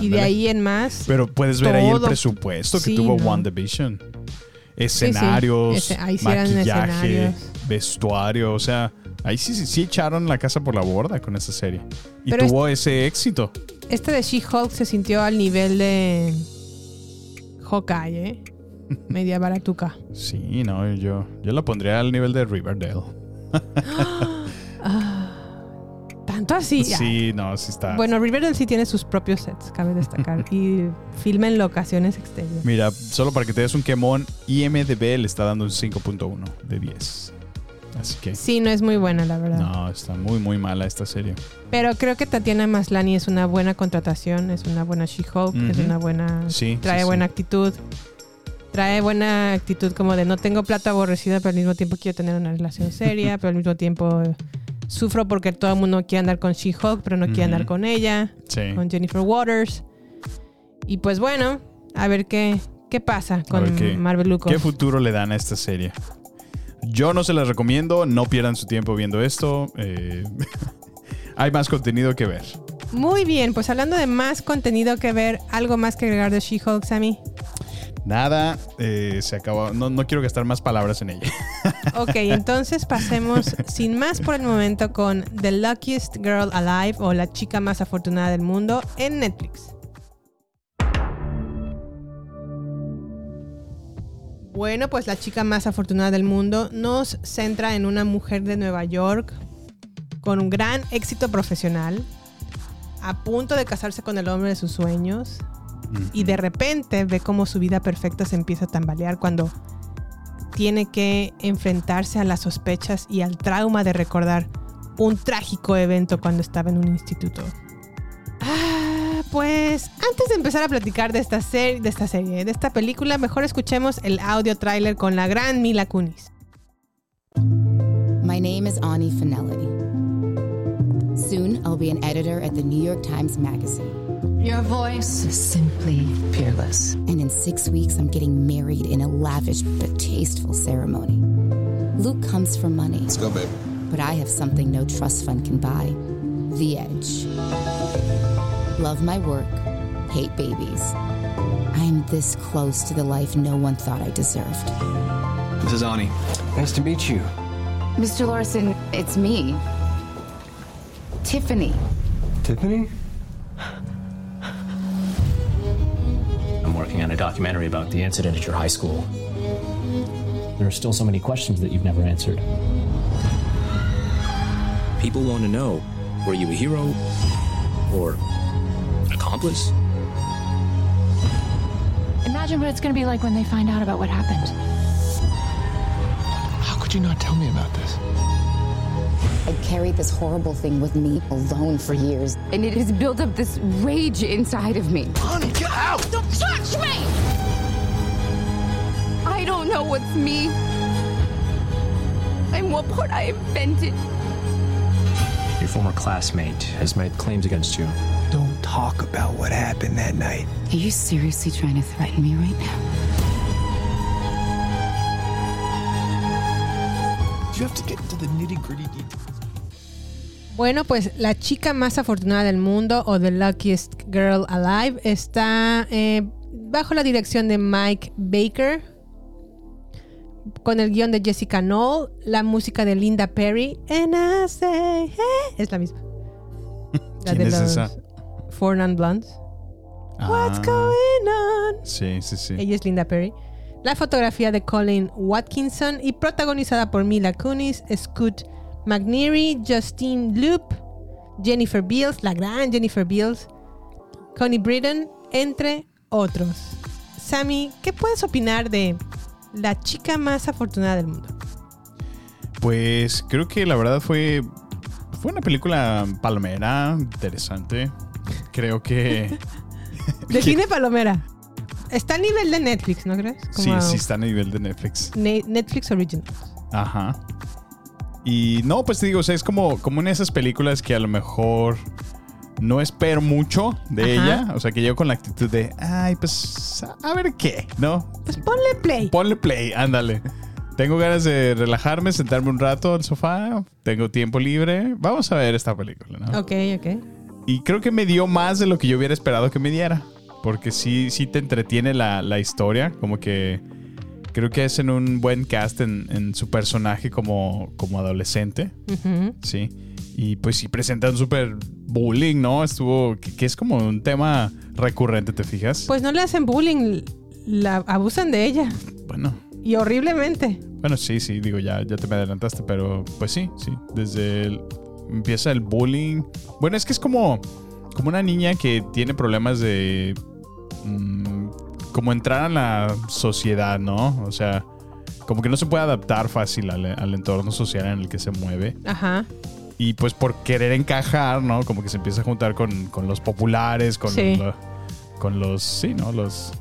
Y de ahí en más. Pero puedes ver ahí el presupuesto que Sí, tuvo ¿no? WandaVision. Escenarios, Ese- ahí maquillaje, escenarios. vestuario, o sea, ahí sí, sí, sí echaron la casa por la borda con esa serie. Y Pero tuvo ese éxito. Este de She-Hulk se sintió al nivel de Hawkeye, ¿eh? (laughs) Media baratuca. Sí, no, yo, yo la pondría al nivel de Riverdale. Así. Sí, no, sí está. Bueno, Riverdale sí tiene sus propios sets, cabe destacar. (laughs) y filma en locaciones exteriores. Mira, solo para que te des un quemón, IMDB le está dando un 5.1 de 10. Así que. Sí, no es muy buena, la verdad. No, está muy, muy mala esta serie. Pero creo que Tatiana Maslani es una buena contratación, es una buena She-Hulk, es una buena. Sí, trae sí, sí. buena actitud. Trae buena actitud como de no tengo plata aborrecida, pero al mismo tiempo quiero tener una relación seria, (laughs) pero al mismo tiempo sufro porque todo el mundo quiere andar con She-Hulk, pero no quiere andar con ella, Sí. con Jennifer Waters. Y pues bueno, a ver qué, qué pasa con qué- Marvel Lucas. ¿Qué futuro le dan a esta serie? Yo no se las recomiendo, no pierdan su tiempo viendo esto. eh, (laughs) hay más contenido que ver. Muy bien, pues hablando de más contenido que ver, algo más que agregar de She-Hulk, Sammy. Nada, eh, se acabó. No, no quiero gastar más palabras en ella. (laughs) Ok, entonces pasemos sin más por el momento con The Luckiest Girl Alive o La chica más afortunada del mundo en Netflix. Bueno, pues la chica más afortunada del mundo nos centra en una mujer de Nueva York con un gran éxito profesional, a punto de casarse con el hombre de sus sueños y de repente ve cómo su vida perfecta se empieza a tambalear cuando tiene que enfrentarse a las sospechas y al trauma de recordar un trágico evento cuando estaba en un instituto. Ah, pues antes de empezar a platicar de esta, serie, de esta serie, de esta película, mejor escuchemos el audio tráiler con la gran Mila Kunis. My name is Ani Finelli. Soon, I'll be an editor at the New York Times Magazine. Your voice is simply fearless. And in six weeks, I'm getting married in a lavish but tasteful ceremony. Luke comes for money. Let's go, babe. But I have something no trust fund can buy the edge. Love my work, hate babies. I'm this close to the life no one thought I deserved. This is Ani. Nice to meet you. Mr. Larson, it's me. Tiffany. Tiffany? I'm working on a documentary about the incident at your high school. There are still so many questions that you've never answered. People want to know were you a hero or an accomplice? Imagine what it's going to be like when they find out about what happened. How could you not tell me about this? I carried this horrible thing with me alone for years, and it has built up this rage inside of me. Ani, get out! Don't touch me! I don't know what's me and what part I invented. Your former classmate has made claims against you. Don't talk about what happened that night. Are you seriously trying to threaten me right now? You have to get into the nitty gritty details. Bueno, pues la chica más afortunada del mundo o The Luckiest Girl Alive está eh, bajo la dirección de Mike Baker, con el guion de Jessica Knoll, la música de Linda Perry, and I say, hey, es la misma. (laughs) La ¿Quién de es los esa? Four Non Blondes. What's Ah, going on? Sí, sí, sí. Ella es Linda Perry. La fotografía de Colin Watkinson y protagonizada por Mila Kunis, Scoot McNeary, Justine Loop, Jennifer Beals, la gran Jennifer Beals, Connie Britton, entre otros. Sammy, ¿qué puedes opinar de la chica más afortunada del mundo? Pues creo que la verdad fue, fue una película palomera, interesante. Creo que... (laughs) Define (laughs) Palomera. Está a nivel de Netflix, ¿no crees? Sí, Como sí está a nivel de Netflix. Ne- Netflix Original. Ajá. Y no, pues te digo, o sea, es como, como en esas películas que a lo mejor no espero mucho de Ajá. ella. O sea, que llego con la actitud de, ay, pues a ver qué, ¿no? Pues ponle play. Ponle play, ándale. Tengo ganas de relajarme, sentarme un rato al sofá, tengo tiempo libre. Vamos a ver esta película, ¿no? Ok, ok. Y creo que me dio más de lo que yo hubiera esperado que me diera. Porque sí, sí te entretiene la, la historia. Como que creo que hacen un buen cast en, en su personaje como, como adolescente. Sí. Y pues sí presentan súper bullying, ¿no? Estuvo. Que, que es como un tema recurrente, ¿te fijas? Pues no le hacen bullying, la abusan de ella. Bueno. Y horriblemente. Bueno, sí, sí, digo, ya, ya te me adelantaste, pero pues sí, sí. Desde el, empieza el bullying. Bueno, es que es como, como una niña que tiene problemas de. Como entrar a la sociedad, ¿no? O sea, como que no se puede adaptar fácil al, al entorno social en el que se mueve. Ajá. Y pues por querer encajar, ¿no? Como que se empieza a juntar con, con los populares, con, Sí. lo- con los, sí, ¿no? Los,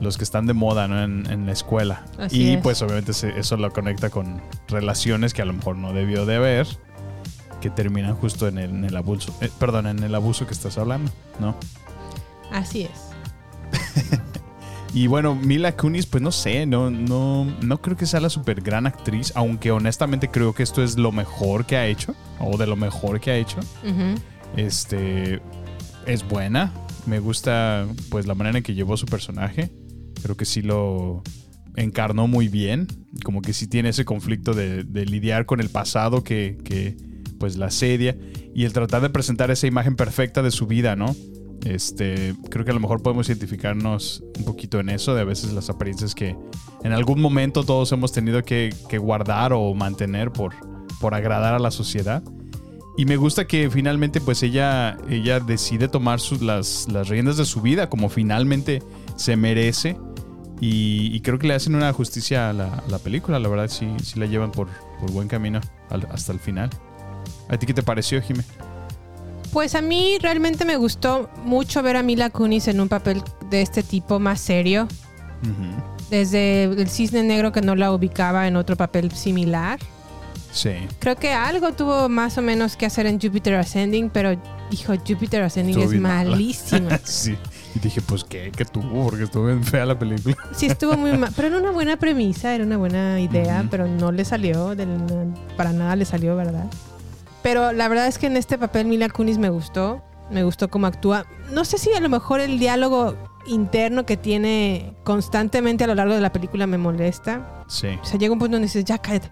los que están de moda, ¿no? En, en la escuela. Así y es. pues obviamente se- eso lo conecta con relaciones que a lo mejor no debió de haber, que terminan justo en el, en el abuso, eh, perdón, en el abuso que estás hablando, ¿no? Así es. (laughs) Y bueno, Mila Kunis, pues no sé, no, no, no creo que sea la super gran actriz, aunque honestamente creo que esto es lo mejor que ha hecho, o de lo mejor que ha hecho. Este es buena. Me gusta pues la manera en que llevó su personaje. Creo que sí lo encarnó muy bien. Como que sí tiene ese conflicto de, de lidiar con el pasado que, que, pues la asedia. Y el tratar de presentar esa imagen perfecta de su vida, ¿no? Este, creo que a lo mejor podemos identificarnos un poquito en eso, de a veces las apariencias que en algún momento todos hemos tenido que, que guardar o mantener por, por agradar a la sociedad. Y me gusta que finalmente pues ella, ella decide tomar las, las riendas de su vida como finalmente se merece. Y, y creo que le hacen una justicia a la, a la película, la verdad sí, sí la llevan por, por buen camino al- hasta el final. ¿A ti qué te pareció, Jimé? Pues a mí realmente me gustó mucho ver a Mila Kunis en un papel de este tipo más serio. Desde el cisne negro que no la ubicaba en otro papel similar. Sí. Creo que algo tuvo más o menos que hacer en Jupiter Ascending, pero hijo, Jupiter Ascending Estuvo es malísima. (laughs) sí. Y dije, pues, ¿qué? ¿Qué tuvo? Porque estuvo bien fea la película. Sí, estuvo muy mal. Pero era una buena premisa, era una buena idea, pero no le salió, del- para nada le salió, ¿verdad? Pero la verdad es que en este papel Mila Kunis me gustó, me gustó cómo actúa. No sé si a lo mejor el diálogo interno que tiene constantemente a lo largo de la película me molesta. Sí. O sea, llega un punto donde dices, ya cállate.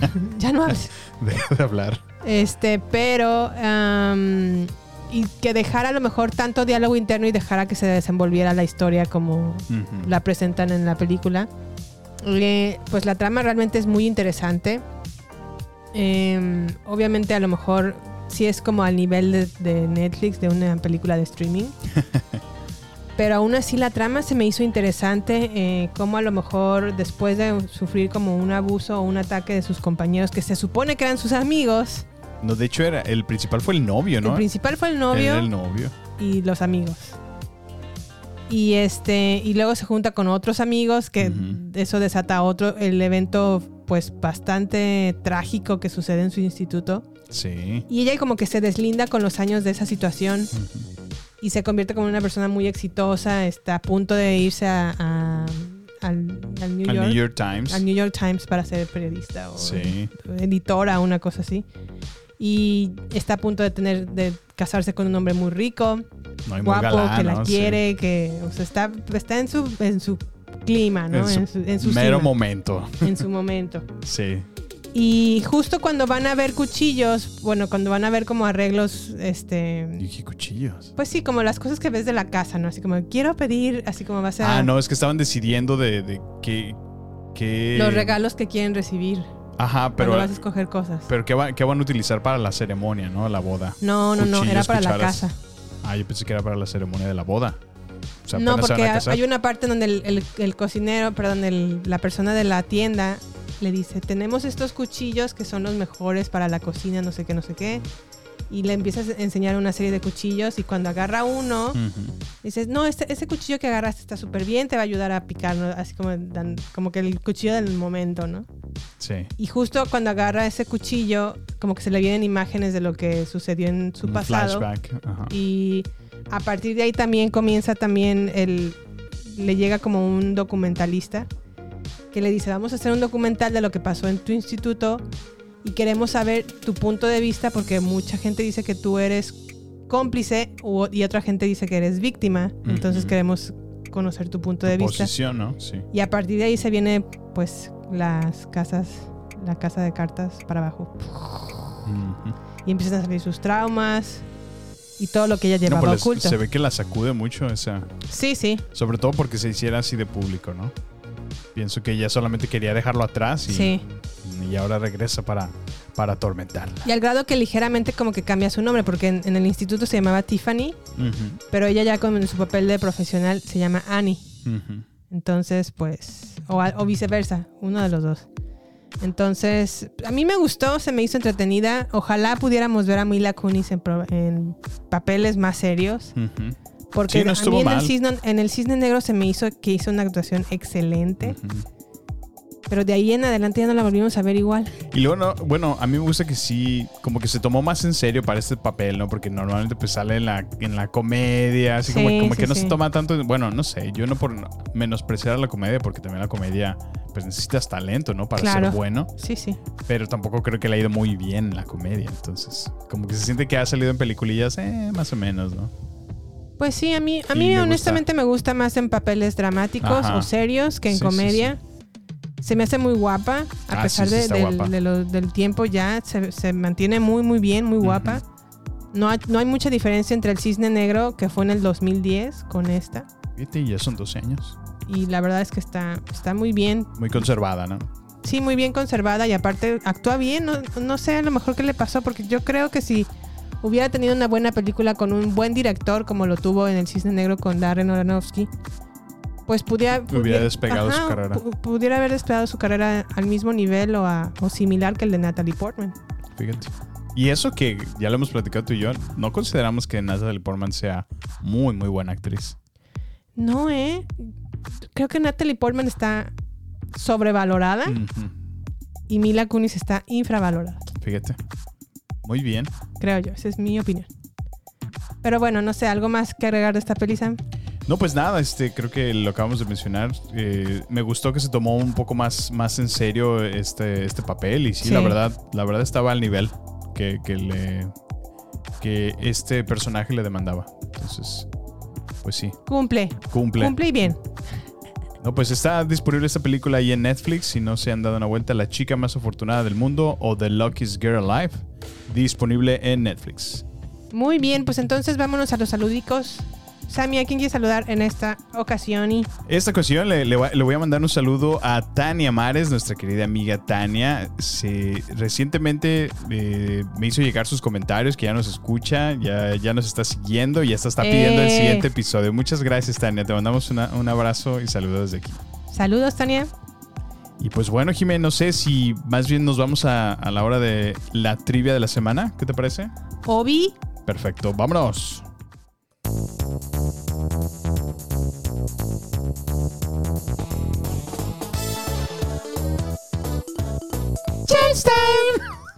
(laughs) ya no hables. Deja de hablar. Este, pero. am, y que dejara a lo mejor tanto diálogo interno y dejara que se desenvolviera la historia como Ujú. la presentan en la película. Eh, pues la trama realmente es muy interesante. Em, obviamente, a lo mejor sí es como al nivel de, de Netflix, de una película de streaming. (laughs) Pero aún así la trama se me hizo interesante, eh, como a lo mejor después de sufrir como un abuso o un ataque de sus compañeros, que se supone que eran sus amigos, No, de hecho, era, el principal fue el novio, ¿no? el principal fue el novio Era el novio. y los amigos. Y este y luego se junta con otros amigos que eso desata otro el evento pues bastante trágico que sucede en su instituto Sí. y ella como que se deslinda con los años de esa situación y se convierte como una persona muy exitosa, está a punto de irse a, a- al, al New Al York New York Times. al New York Times para ser periodista o Sí. editora, una cosa así. Y está a punto de tener de casarse con un hombre muy rico, No, y muy guapo, galán, que la ¿no? quiere, que o sea, está, está en su en su clima, ¿no? En En su en su mero cima, momento. en su momento. (laughs) Sí. Y justo cuando van a ver cuchillos, bueno, cuando van a ver como arreglos, este, Y qué cuchillos. pues sí, como las cosas que ves de la casa, ¿no? Así como quiero pedir, así como va a ser Ah, no, es que estaban decidiendo de, de qué, qué- los regalos que quieren recibir Ajá, pero, cuando vas a escoger cosas. pero ¿qué, va- qué van a utilizar para la ceremonia, ¿no? La boda. No, no, no, era para la casa. Ah, yo pensé que era para la ceremonia de la boda. O sea, No, porque hay una parte donde el, el- el cocinero, perdón, el- la persona de la tienda le dice, tenemos estos cuchillos que son los mejores para la cocina, no sé qué, no sé qué. Y le empiezas a enseñar una serie de cuchillos y cuando agarra uno, dices, no, este, ese cuchillo que agarraste está súper bien, te va a ayudar a picar, ¿no? así como, dan- como que el cuchillo del momento, ¿no? Sí. Y justo cuando agarra ese cuchillo, como que se le vienen imágenes de lo que sucedió en su Un pasado. flashback. Y a partir de ahí también comienza también el... Le llega como un documentalista que le dice, vamos a hacer un documental de lo que pasó en tu instituto y queremos saber tu punto de vista porque mucha gente dice que tú eres cómplice y otra gente dice que eres víctima. Entonces queremos conocer tu punto de vista. Posición, ¿no? Sí. Y a partir de ahí se viene pues las casas, la casa de cartas para abajo. Y empiezan a salir sus traumas y todo lo que ella No, llevaba pues les- oculto. se ve que la sacude mucho esa. Sí, sí. Sobre todo porque se hiciera así de público, ¿no? Pienso que ella solamente quería dejarlo atrás y, Sí. y ahora regresa para, para atormentarla. Y al grado que ligeramente como que cambia su nombre, porque en, en el instituto se llamaba Tiffany, pero ella ya con su papel de profesional se llama Annie. Entonces, pues o, o viceversa, uno de los dos. Entonces, a mí me gustó, se me hizo entretenida. Ojalá pudiéramos ver a Mila Kunis en, en papeles más serios. Porque Sí, no a mí en el, cisne, en el Cisne Negro se me hizo que hizo una actuación excelente. Pero de ahí en adelante ya no la volvimos a ver igual. Y luego, no, bueno, a mí me gusta que sí, como que se tomó más en serio para este papel, ¿no? Porque normalmente pues sale en la, en la comedia, así como, Sí, como sí, que no sí. se toma tanto, bueno, no sé, yo no por menospreciar la comedia, porque también la comedia pues necesitas talento, ¿no? Para Claro. ser bueno. Sí, sí. Pero tampoco creo que le ha ido muy bien la comedia, entonces como que se siente que ha salido en peliculillas, eh, más o menos, ¿no? Pues sí, a mí, a mí me honestamente me gusta más en papeles dramáticos Ajá. o serios que en comedia. Se me hace muy guapa, a Ah, pesar sí, sí de- del, guapa. de lo- del tiempo ya, se, se mantiene muy, muy bien, muy guapa. No hay, no hay mucha diferencia entre el Cisne Negro, que fue en el 2010, con esta. Fíjate, ya son 12 años. Y la verdad es que está, está muy bien. Muy conservada, ¿no? Sí, muy bien conservada y aparte actúa bien. No, no sé a lo mejor qué le pasó, porque yo creo que si hubiera tenido una buena película con un buen director, como lo tuvo en El Cisne Negro con Darren Aronofsky, pues pudiera, Hubiera despegado su carrera. pu- pudiera haber despegado su carrera al mismo nivel o, a- o similar que el de Natalie Portman. Fíjate. Y eso que ya lo hemos platicado tú y yo, no consideramos que Natalie Portman sea muy, muy buena actriz. No, ¿eh? Creo que Natalie Portman está sobrevalorada y Mila Kunis está infravalorada. Fíjate. Muy bien. Creo yo, esa es mi opinión. Pero bueno, no sé, ¿algo más que agregar de esta peli, Sam? No, pues nada, este, creo que lo acabamos de mencionar. Eh, me gustó que se tomó un poco más, más en serio este, este papel. Y sí, Sí. la verdad, la verdad estaba al nivel que, que le que este personaje le demandaba. Entonces, pues sí, Cumple. cumple. Cumple y bien. No, pues está disponible esta película ahí en Netflix. Si no se han dado una vuelta, La chica más afortunada del mundo o The Luckiest Girl Alive. Disponible en Netflix. Muy bien, pues entonces vámonos a los saludicos. Sammy, ¿a quién quieres saludar en esta ocasión? Y Esta ocasión le, le voy- le voy a mandar un saludo a Tania Mares, nuestra querida amiga Tania. Se, recientemente eh, me hizo llegar sus comentarios, que ya nos escucha, ya, ya nos está siguiendo y ya está, está pidiendo el Eh. siguiente episodio. Muchas gracias, Tania. Te mandamos una- un abrazo y saludos desde aquí. saludos, Tania. Y pues bueno, Jimé, no sé si más bien nos vamos a, a la hora de la trivia de la semana. ¿Qué te parece? Obi, Perfecto, vámonos.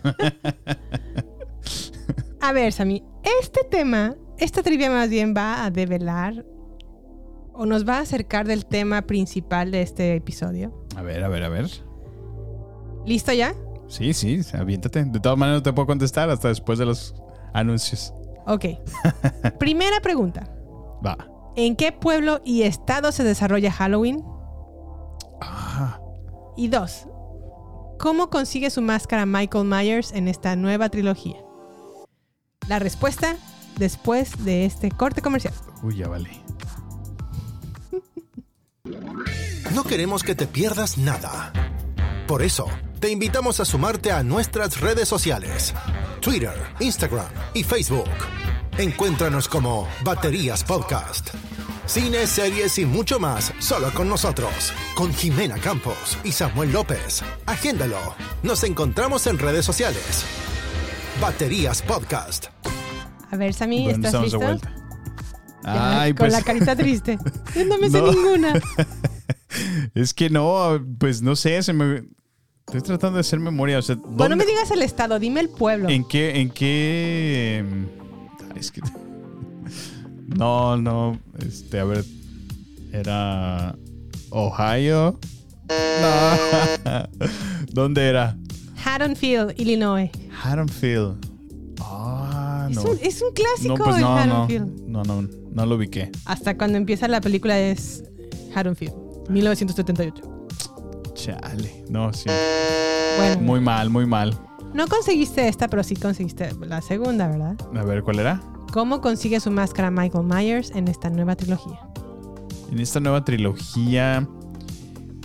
(laughs) A ver, Sammy, este tema, esta trivia más bien va a develar o nos va a acercar del tema principal de este episodio. A ver, a ver, a ver. ¿Listo ya? Sí, sí, aviéntate. De todas maneras no te puedo contestar hasta después de los anuncios. Ok. (laughs) Primera pregunta. Va. ¿En qué pueblo y estado se desarrolla Halloween? Ah, Y dos, ¿cómo consigue su máscara Michael Myers en esta nueva trilogía? La respuesta después de este corte comercial. uy, ya vale. No queremos que te pierdas nada. Por eso, te invitamos a sumarte a nuestras redes sociales. Twitter, Instagram y Facebook. Encuéntranos como Baterías Podcast. Cine, series y mucho más solo con nosotros. Con Jimena Campos y Samuel López. Agéndalo. Nos encontramos en redes sociales. Baterías Podcast. A ver, Sammy, ¿Dónde ¿estás estamos de listo? vuelta? Ya, Ay, con pues. la carita triste. (laughs) Yo no me sé ninguna. (laughs) Es que no, pues no sé, se me. Estoy tratando de hacer memoria. O sea, Bueno, no ¿dónde- me digas el estado, dime el pueblo. ¿En qué, en qué? Ay, es que (laughs) no, no, este, a ver, era Ohio. No, (laughs) ¿dónde era? Haddonfield, Illinois. Haddonfield. Ah, Es, no. un, es un clásico no, pues no, no, Haddonfield. no, no, no lo ubiqué. Hasta cuando empieza la película es Haddonfield, 1978. Chale, no, sí. Bueno, Muy mal, muy mal. no conseguiste esta, pero sí conseguiste la segunda, ¿verdad? A ver, ¿cuál era? ¿Cómo consigue su máscara Michael Myers en esta nueva trilogía? En esta nueva trilogía,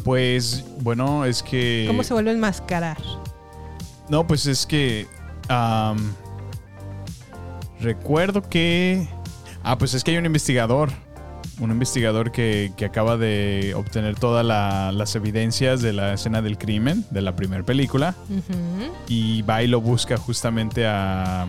pues, bueno, es que... ¿Cómo se vuelve a enmascarar? No, pues es que... recuerdo que... Ah, pues es que hay un investigador. Un investigador que, que acaba de obtener todas la- las evidencias de la escena del crimen de la primera película y va y lo busca justamente a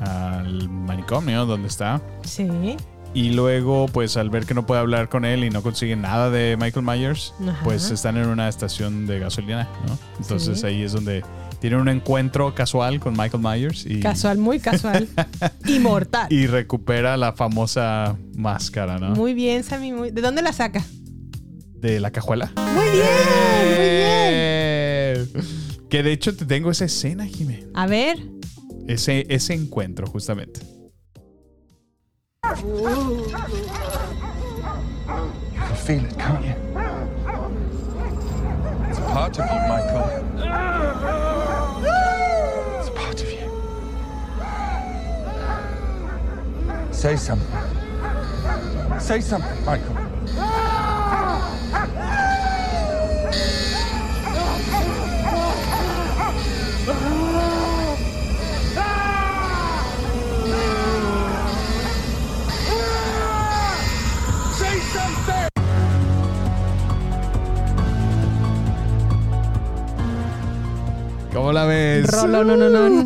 al manicomio donde está. Sí. Y luego, pues al ver que no puede hablar con él y no consigue nada de Michael Myers, Ajá. pues están en una estación de gasolina, ¿no? Entonces Sí. ahí es donde tiene un encuentro casual con Michael Myers y, Casual, muy casual. (laughs) Inmortal. y recupera la famosa máscara, ¿no? Muy bien, Sammy. muy- ¿De dónde la saca? De la cajuela. Muy bien, muy bien. Que de hecho te tengo esa escena, Jimé. A ver. Ese, ese encuentro, justamente. You feel it, can't you? It's part of you, Michael. Say something. Say something, Michael. Say something! ¿Cómo la ves? Rolo, no, no, no.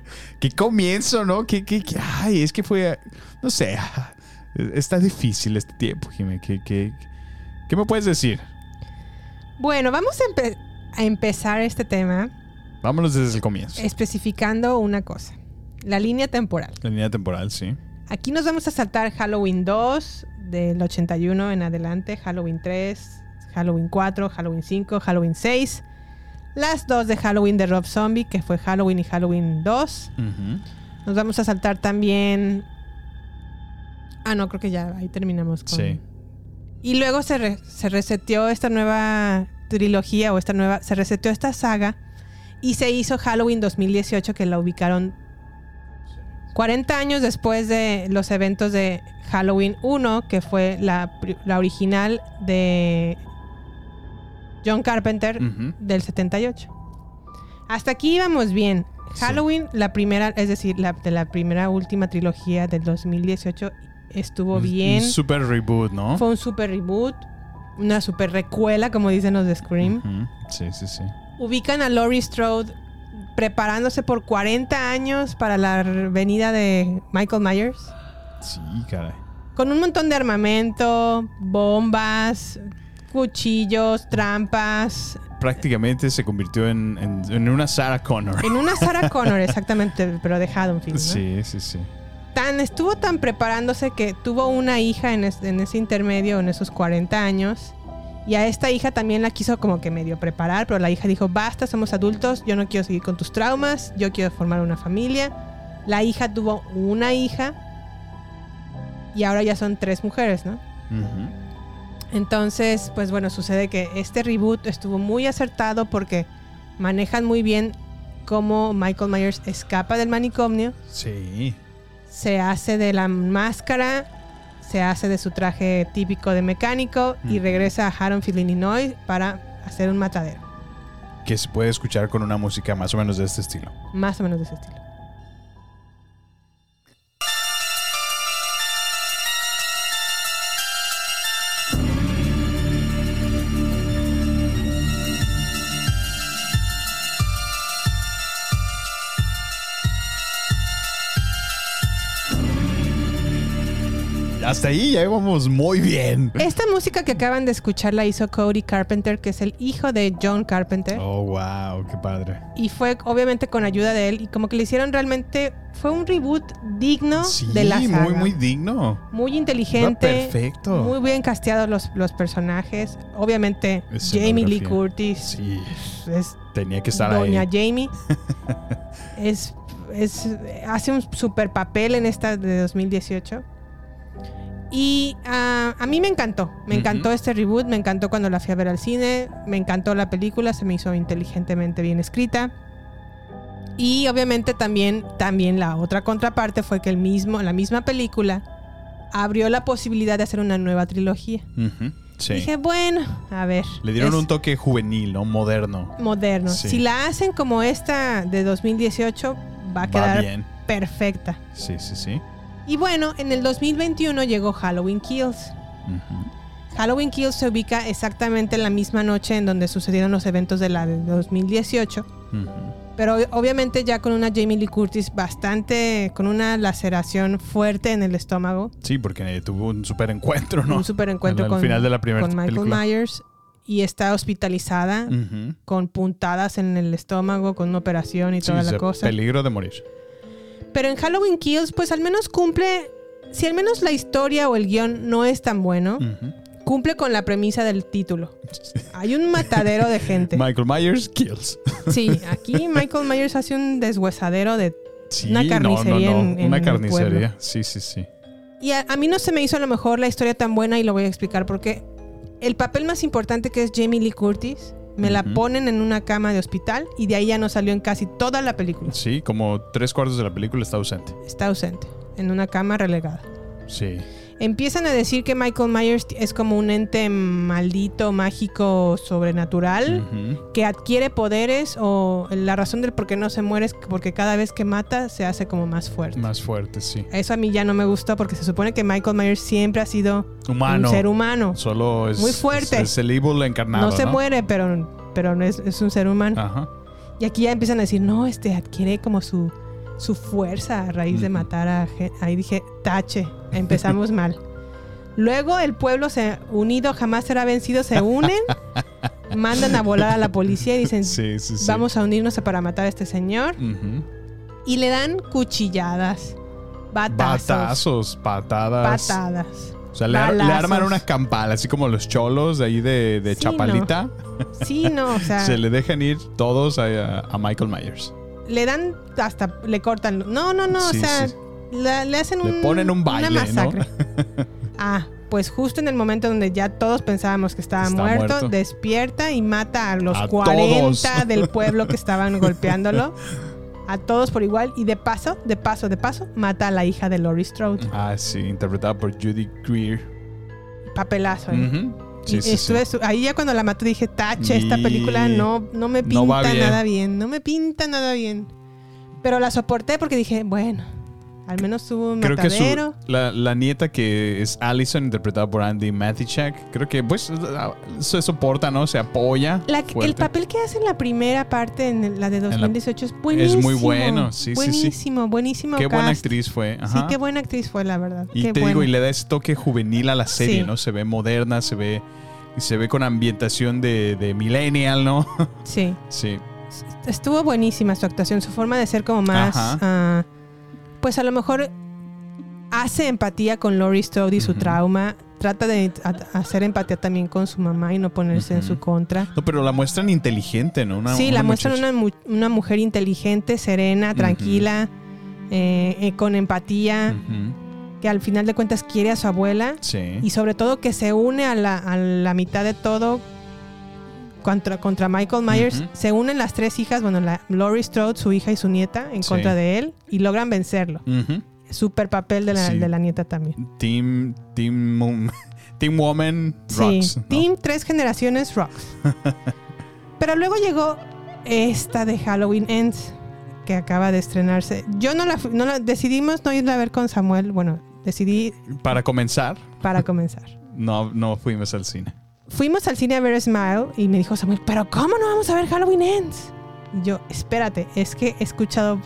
(laughs) Qué comienzo, ¿no? ¿Qué, qué, qué- Ay, es que fue. No sé. (laughs) Está difícil este tiempo, Jimé. ¿Qué, qué, qué me puedes decir? Bueno, vamos a, empe- a empezar este tema Vámonos desde el comienzo. especificando una cosa. La línea temporal. La línea temporal, sí. Aquí nos vamos a saltar Halloween 2 del 81 en adelante, Halloween 3, Halloween 4, Halloween 5, Halloween 6. Las dos de Halloween de Rob Zombie, que fue Halloween y Halloween 2. Ujú. Nos vamos a saltar también... Ah, no, creo que ya ahí terminamos con... Sí. Y luego se, re- se reseteó esta nueva trilogía o esta nueva... Se reseteó esta saga y se hizo Halloween 2018 que la ubicaron 40 años después de los eventos de Halloween 1, que fue la, la original de John Carpenter del 78. Hasta aquí íbamos bien. Halloween, la primera, es decir, la, de la primera última trilogía del 2018 estuvo bien. Un super reboot, ¿no? Fue un super reboot, una super recuela, como dicen los de Scream. Sí, sí, sí. Ubican a Laurie Strode preparándose por 40 años para la venida de Michael Myers. Sí, caray. Con un montón de armamento, bombas, cuchillos, trampas. Prácticamente se convirtió en, en- en una Sarah Connor. En una Sarah (laughs) Connor, exactamente, pero de Haddonfield. ¿no? Sí, sí, sí. Tan, estuvo tan preparándose que tuvo una hija en, es- en ese intermedio, en esos 40 años. Y a esta hija también la quiso como que medio preparar, pero la hija dijo, basta, somos adultos, yo no quiero seguir con tus traumas, yo quiero formar una familia. La hija tuvo una hija y ahora ya son tres mujeres, ¿no? Entonces, pues bueno, sucede que este reboot estuvo muy acertado porque manejan muy bien cómo Michael Myers escapa del manicomio Sí. se hace de la máscara, se hace de su traje típico de mecánico y regresa a Haddonfield, Illinois para hacer un matadero. Que se puede escuchar con una música más o menos de este estilo. Más o menos de ese estilo. Hasta ahí ya íbamos muy bien. Esta música que acaban de escuchar la hizo Cody Carpenter, que es el hijo de John Carpenter. Oh, wow, qué padre. Y fue obviamente con ayuda de él. Y como que le hicieron realmente. Fue un reboot digno Sí, de la saga. muy, muy digno. Muy inteligente. Perfecto. Muy bien casteados los, los personajes. Obviamente. Jamie Lee Curtis. Sí. Es Tenía que estar Doña ahí. Jamie. (laughs) es, es, hace un super papel en esta de 2018. Y ah, a mí me encantó. Me encantó este reboot. Me encantó cuando la fui a ver al cine. Me encantó la película. Se me hizo inteligentemente bien escrita. Y obviamente también, también la otra contraparte fue que el mismo, la misma película abrió la posibilidad de hacer una nueva trilogía. Sí. Dije, bueno, a ver. Le dieron es- un toque juvenil, ¿no? Moderno. moderno. Sí. Si la hacen como esta de 2018, va a Va quedar bien. perfecta. Sí, sí, sí. Y bueno, en el 2021 llegó Halloween Kills. Halloween Kills se ubica exactamente en la misma noche en donde sucedieron los eventos de la de 2018. Pero obviamente ya con una Jamie Lee Curtis bastante, con una laceración fuerte en el estómago. Sí, porque tuvo un super encuentro, ¿no? Un super encuentro Al con, final de la primera con Michael película. Myers. Y está hospitalizada con puntadas en el estómago, con una operación y Sí, toda la cosa. Peligro de morir. Pero en Halloween Kills, pues al menos cumple. Si al menos la historia o el guion no es tan bueno, cumple con la premisa del título. (laughs) Hay un matadero de gente. Michael Myers kills. Sí, aquí Michael Myers hace un deshuesadero de Sí, una carnicería no, no, en, en Una el carnicería. Sí, sí, sí. Y a, a mí no se me hizo a lo mejor la historia tan buena y lo voy a explicar porque el papel más importante que es Jamie Lee Curtis me la ponen en una cama de hospital y de ahí ya no salió en casi toda la película. Sí, como tres cuartos de la película está ausente. Está ausente, en una cama relegada. Sí. Empiezan a decir que Michael Myers es como un ente maldito, mágico, sobrenatural, que adquiere poderes o la razón del por qué no se muere es porque cada vez que mata se hace como más fuerte. Más fuerte, sí. Eso a mí ya no me gustó porque se supone que Michael Myers siempre ha sido Humano. un ser humano. Solo es. Muy fuerte. Es, es el evil encarnado. no se ¿no? muere, pero, pero es, es un ser humano. Ajá. Y aquí ya empiezan a decir, no, este adquiere como su, su fuerza a raíz de matar a gente. Ahí dije, tache, empezamos mal. Luego el pueblo se unido jamás será vencido, se unen, (laughs) mandan a volar a la policía y dicen, Sí, sí, sí. vamos a unirnos para matar a este señor. Y le dan cuchilladas, batazos, Batazos, patadas. patadas. O sea, le, ar- le balazos. arman una campal, así como los cholos de ahí de, Chapalita. Sí, no, o sea, (laughs) Se le dejan ir todos a, a Michael Myers. le dan hasta, le cortan. No, no, no, o sea. La- le hacen Le un, ponen un una baile, ¿no? masacre. (laughs) Ah, pues justo en el momento donde ya todos pensábamos que estaba muerto, muerto. despierta y mata a los A 40 todos. (laughs) del pueblo que estaban golpeándolo. A todos por igual. Y de paso, de paso, de paso, mata a la hija de Laurie Strode. Ah, sí, interpretada por Judy Greer. Papelazo. ¿eh? Sí, sí. estuve su- Ahí ya cuando la mató dije, tache, esta película no, no me pinta No va bien. nada bien. No me pinta nada bien. Pero la soporté porque dije, bueno, al menos tuvo un Creo que su, la, la nieta que es Allison, interpretada por Andy Matichak, creo que pues se soporta, ¿no? Se apoya. La- el papel que hace en la primera parte, en la de 2018, es buenísimo. es muy bueno, sí, sí, sí. Buenísimo, buenísimo. Qué buena actriz fue. Sí, qué buena actriz fue, la verdad. Y qué te buena. digo, y le da ese toque juvenil a la serie, Sí. ¿no? Se ve moderna, se ve. Y se ve con ambientación de, de millennial, ¿no? Sí. sí. Estuvo buenísima su actuación, su forma de ser como más. Ajá. ah, pues a lo mejor hace empatía con Laurie Strode y su trauma. Trata de hacer empatía también con su mamá y no ponerse en su contra. No, pero la muestran inteligente, ¿no? Una- sí, una la muestran una, mu- una mujer inteligente, serena, tranquila, eh, eh, con empatía, que al final de cuentas quiere a su abuela Sí. y sobre todo que se une a la, a la mitad de todo contra, contra Michael Myers. Se unen las tres hijas, bueno, la Laurie Strode, su hija y su nieta, en Sí. contra de él y logran vencerlo. Super papel de la, Sí. de la nieta también. Team, team, (laughs) team Woman Sí, Rocks. ¿no? Team Tres Generaciones Rocks. (laughs) Pero luego llegó esta de Halloween Ends, que acaba de estrenarse. Yo no la, no la decidimos no irla a ver con Samuel. Bueno, decidí Para comenzar, para comenzar. (laughs) no, no fuimos al cine. Fuimos al cine a ver Smile y me dijo Samuel, pero ¿cómo no vamos a ver Halloween Ends? Y yo, espérate, es que he escuchado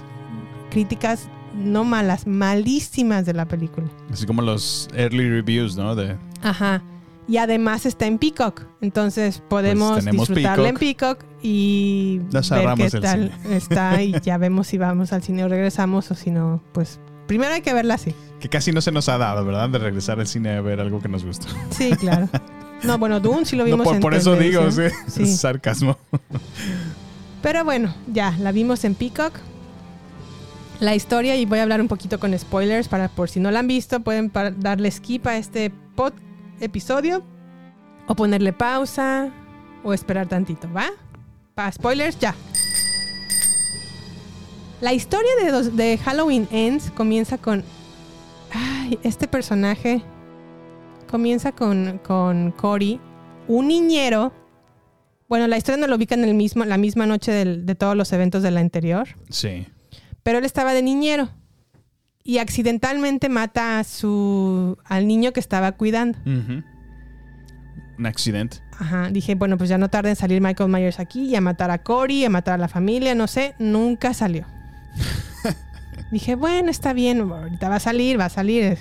críticas no malas, malísimas de la película. Así como los early reviews, ¿no? De, Ajá. Y además está en Peacock. Entonces podemos Pues disfrutarla en Peacock y Nos ver qué tal está y (laughs) ya vemos si vamos al cine o regresamos o si no, pues primero hay que verla así. que casi no se nos ha dado, ¿verdad? De regresar al cine a ver algo que nos gusta. Sí, claro. (laughs) No, bueno, Dune sí lo No, vimos por, en por eso digo, sí, televisión. Sí. es (laughs) sarcasmo. Pero bueno, ya, la vimos en Peacock. La historia, y voy a hablar un poquito con spoilers para por si no la han visto, pueden darle skip a este pod episodio o ponerle pausa o esperar tantito, ¿va? Para spoilers, ya. La historia de, de Halloween Ends comienza con... Ay, este personaje comienza con, con Cory, un niñero bueno, la historia no lo ubica en el mismo, la misma noche del- de todos los eventos de la anterior, Sí. pero él estaba de niñero y accidentalmente mata a su al niño que estaba cuidando. Un accidente. Ajá, dije, bueno, pues ya no tarda en salir Michael Myers aquí y a matar a Cory, a matar a la familia, no sé, nunca salió. (laughs) dije, bueno, está bien, ahorita va a salir, va a salir,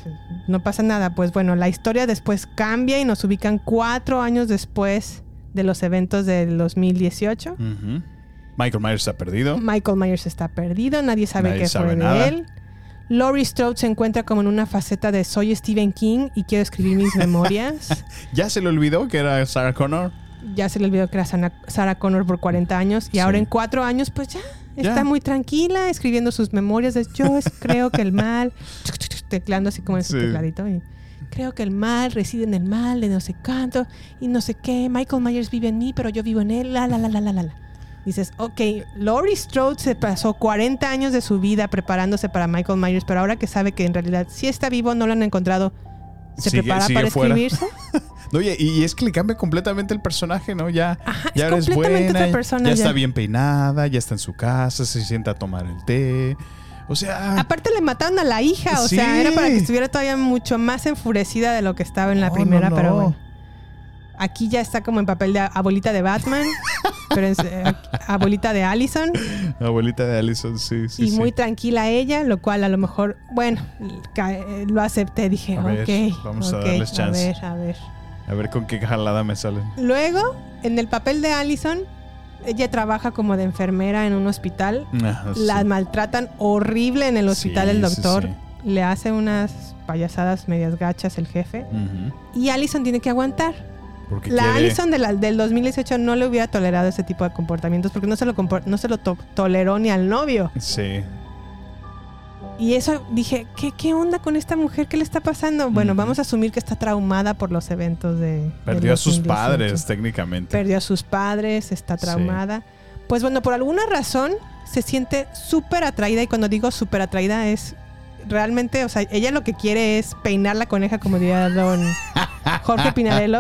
no pasa nada. Pues bueno, la historia después cambia y nos ubican cuatro años después de los eventos del 2018. Ujú. Michael Myers está perdido. Michael Myers está perdido, nadie sabe Nadie qué sabe fue nada. de él. Laurie Strode se encuentra como en una faceta de soy Stephen King y quiero escribir mis memorias. (laughs) Ya se le olvidó que era Sarah Connor. ya se le olvidó que era Sarah Connor por 40 años y ahora en cuatro años pues ya, Ya. está muy tranquila escribiendo sus memorias de yo es- (laughs) creo que el mal tecleando así como en su Sí. tecladito y creo que el mal reside en el mal de no sé cuánto y no sé qué Michael Myers vive en mí pero yo vivo en él la la la la la la la. dices ok Laurie Strode se pasó 40 años de su vida preparándose para Michael Myers pero ahora que sabe que en realidad sí está vivo no lo han encontrado se Sigue- prepara sigue para fuera. escribirse (laughs) No, y, es que le cambia completamente el personaje, ¿no? Ya, es ya es buena, persona ya, ya. está bien peinada, ya está en su casa, se sienta a tomar el té. O sea, Aparte le mataron a la hija, o Sí. sea, era para que estuviera todavía mucho más enfurecida de lo que estaba en la No, primera, no, pero no. bueno. Aquí ya está como en papel de abuelita de Batman, (laughs) pero es eh, abuelita de Allison abuelita de Allison, sí, sí. y sí. muy tranquila ella, lo cual a lo mejor, bueno, eh, lo acepté, dije, A ver, ok, vamos a darles chance. A ver, a ver. A ver con qué jalada me salen. Luego, en el papel de Allison, ella trabaja como de enfermera en un hospital. Ah, sí. La maltratan horrible en el hospital Sí, el doctor. sí. Le hace unas payasadas medias gachas el jefe. Y Allison tiene que aguantar. Porque La quiere- Allison de la- del 2018 no le hubiera tolerado ese tipo de comportamientos porque no se lo, no se lo to- toleró ni al novio. Sí. Y eso dije, ¿qué, qué onda con esta mujer? ¿Qué le está pasando? Bueno, vamos a asumir que está traumada por los eventos de... Perdió a sus 2018. padres, técnicamente. Perdió a sus padres, está Sí. traumada. Pues bueno, por alguna razón se siente súper atraída y cuando digo súper atraída es realmente, o sea, ella lo que quiere es peinar la coneja como diría don (laughs) Jorge Pinarello.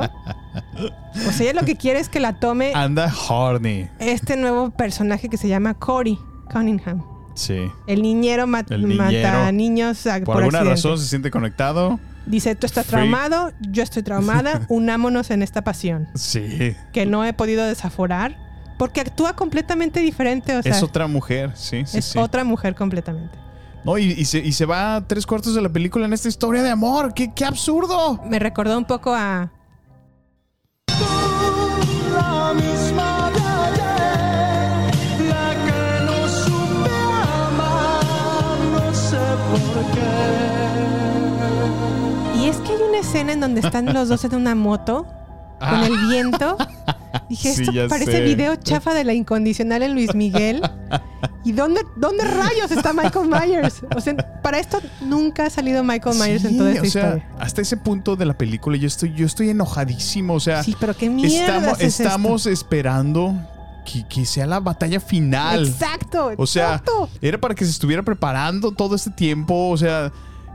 O sea, ella lo que quiere es que la tome Anda horny. este nuevo personaje que se llama Cory Cunningham. Sí. El niñero, ma- El niñero. mata niños a- Por, por, alguna accidente. razón se siente conectado. Dice, tú estás Freak. traumado, yo estoy traumada, (laughs) unámonos en esta pasión Sí. que no he podido desaforar porque actúa completamente diferente, o sea, es otra mujer, sí, sí, es sí. otra mujer completamente. No, y, y se, y se va tres cuartos de la película en esta historia de amor. ¡Qué, qué absurdo! Me recordó un poco a una escena en donde están los dos en una moto con el viento. Dije. Sí, esto parece sé. video chafa de la incondicional en Luis Miguel. ¿Y dónde, dónde rayos está Michael Myers? O sea, para esto nunca ha salido Michael Myers en toda esta o sea, historia. hasta ese punto de la película yo estoy, yo estoy enojadísimo. O sea, Sí, pero qué estamos, es estamos esperando que, que sea la batalla final. Exacto, O sea, exacto. era para que se estuviera preparando todo este tiempo. O sea,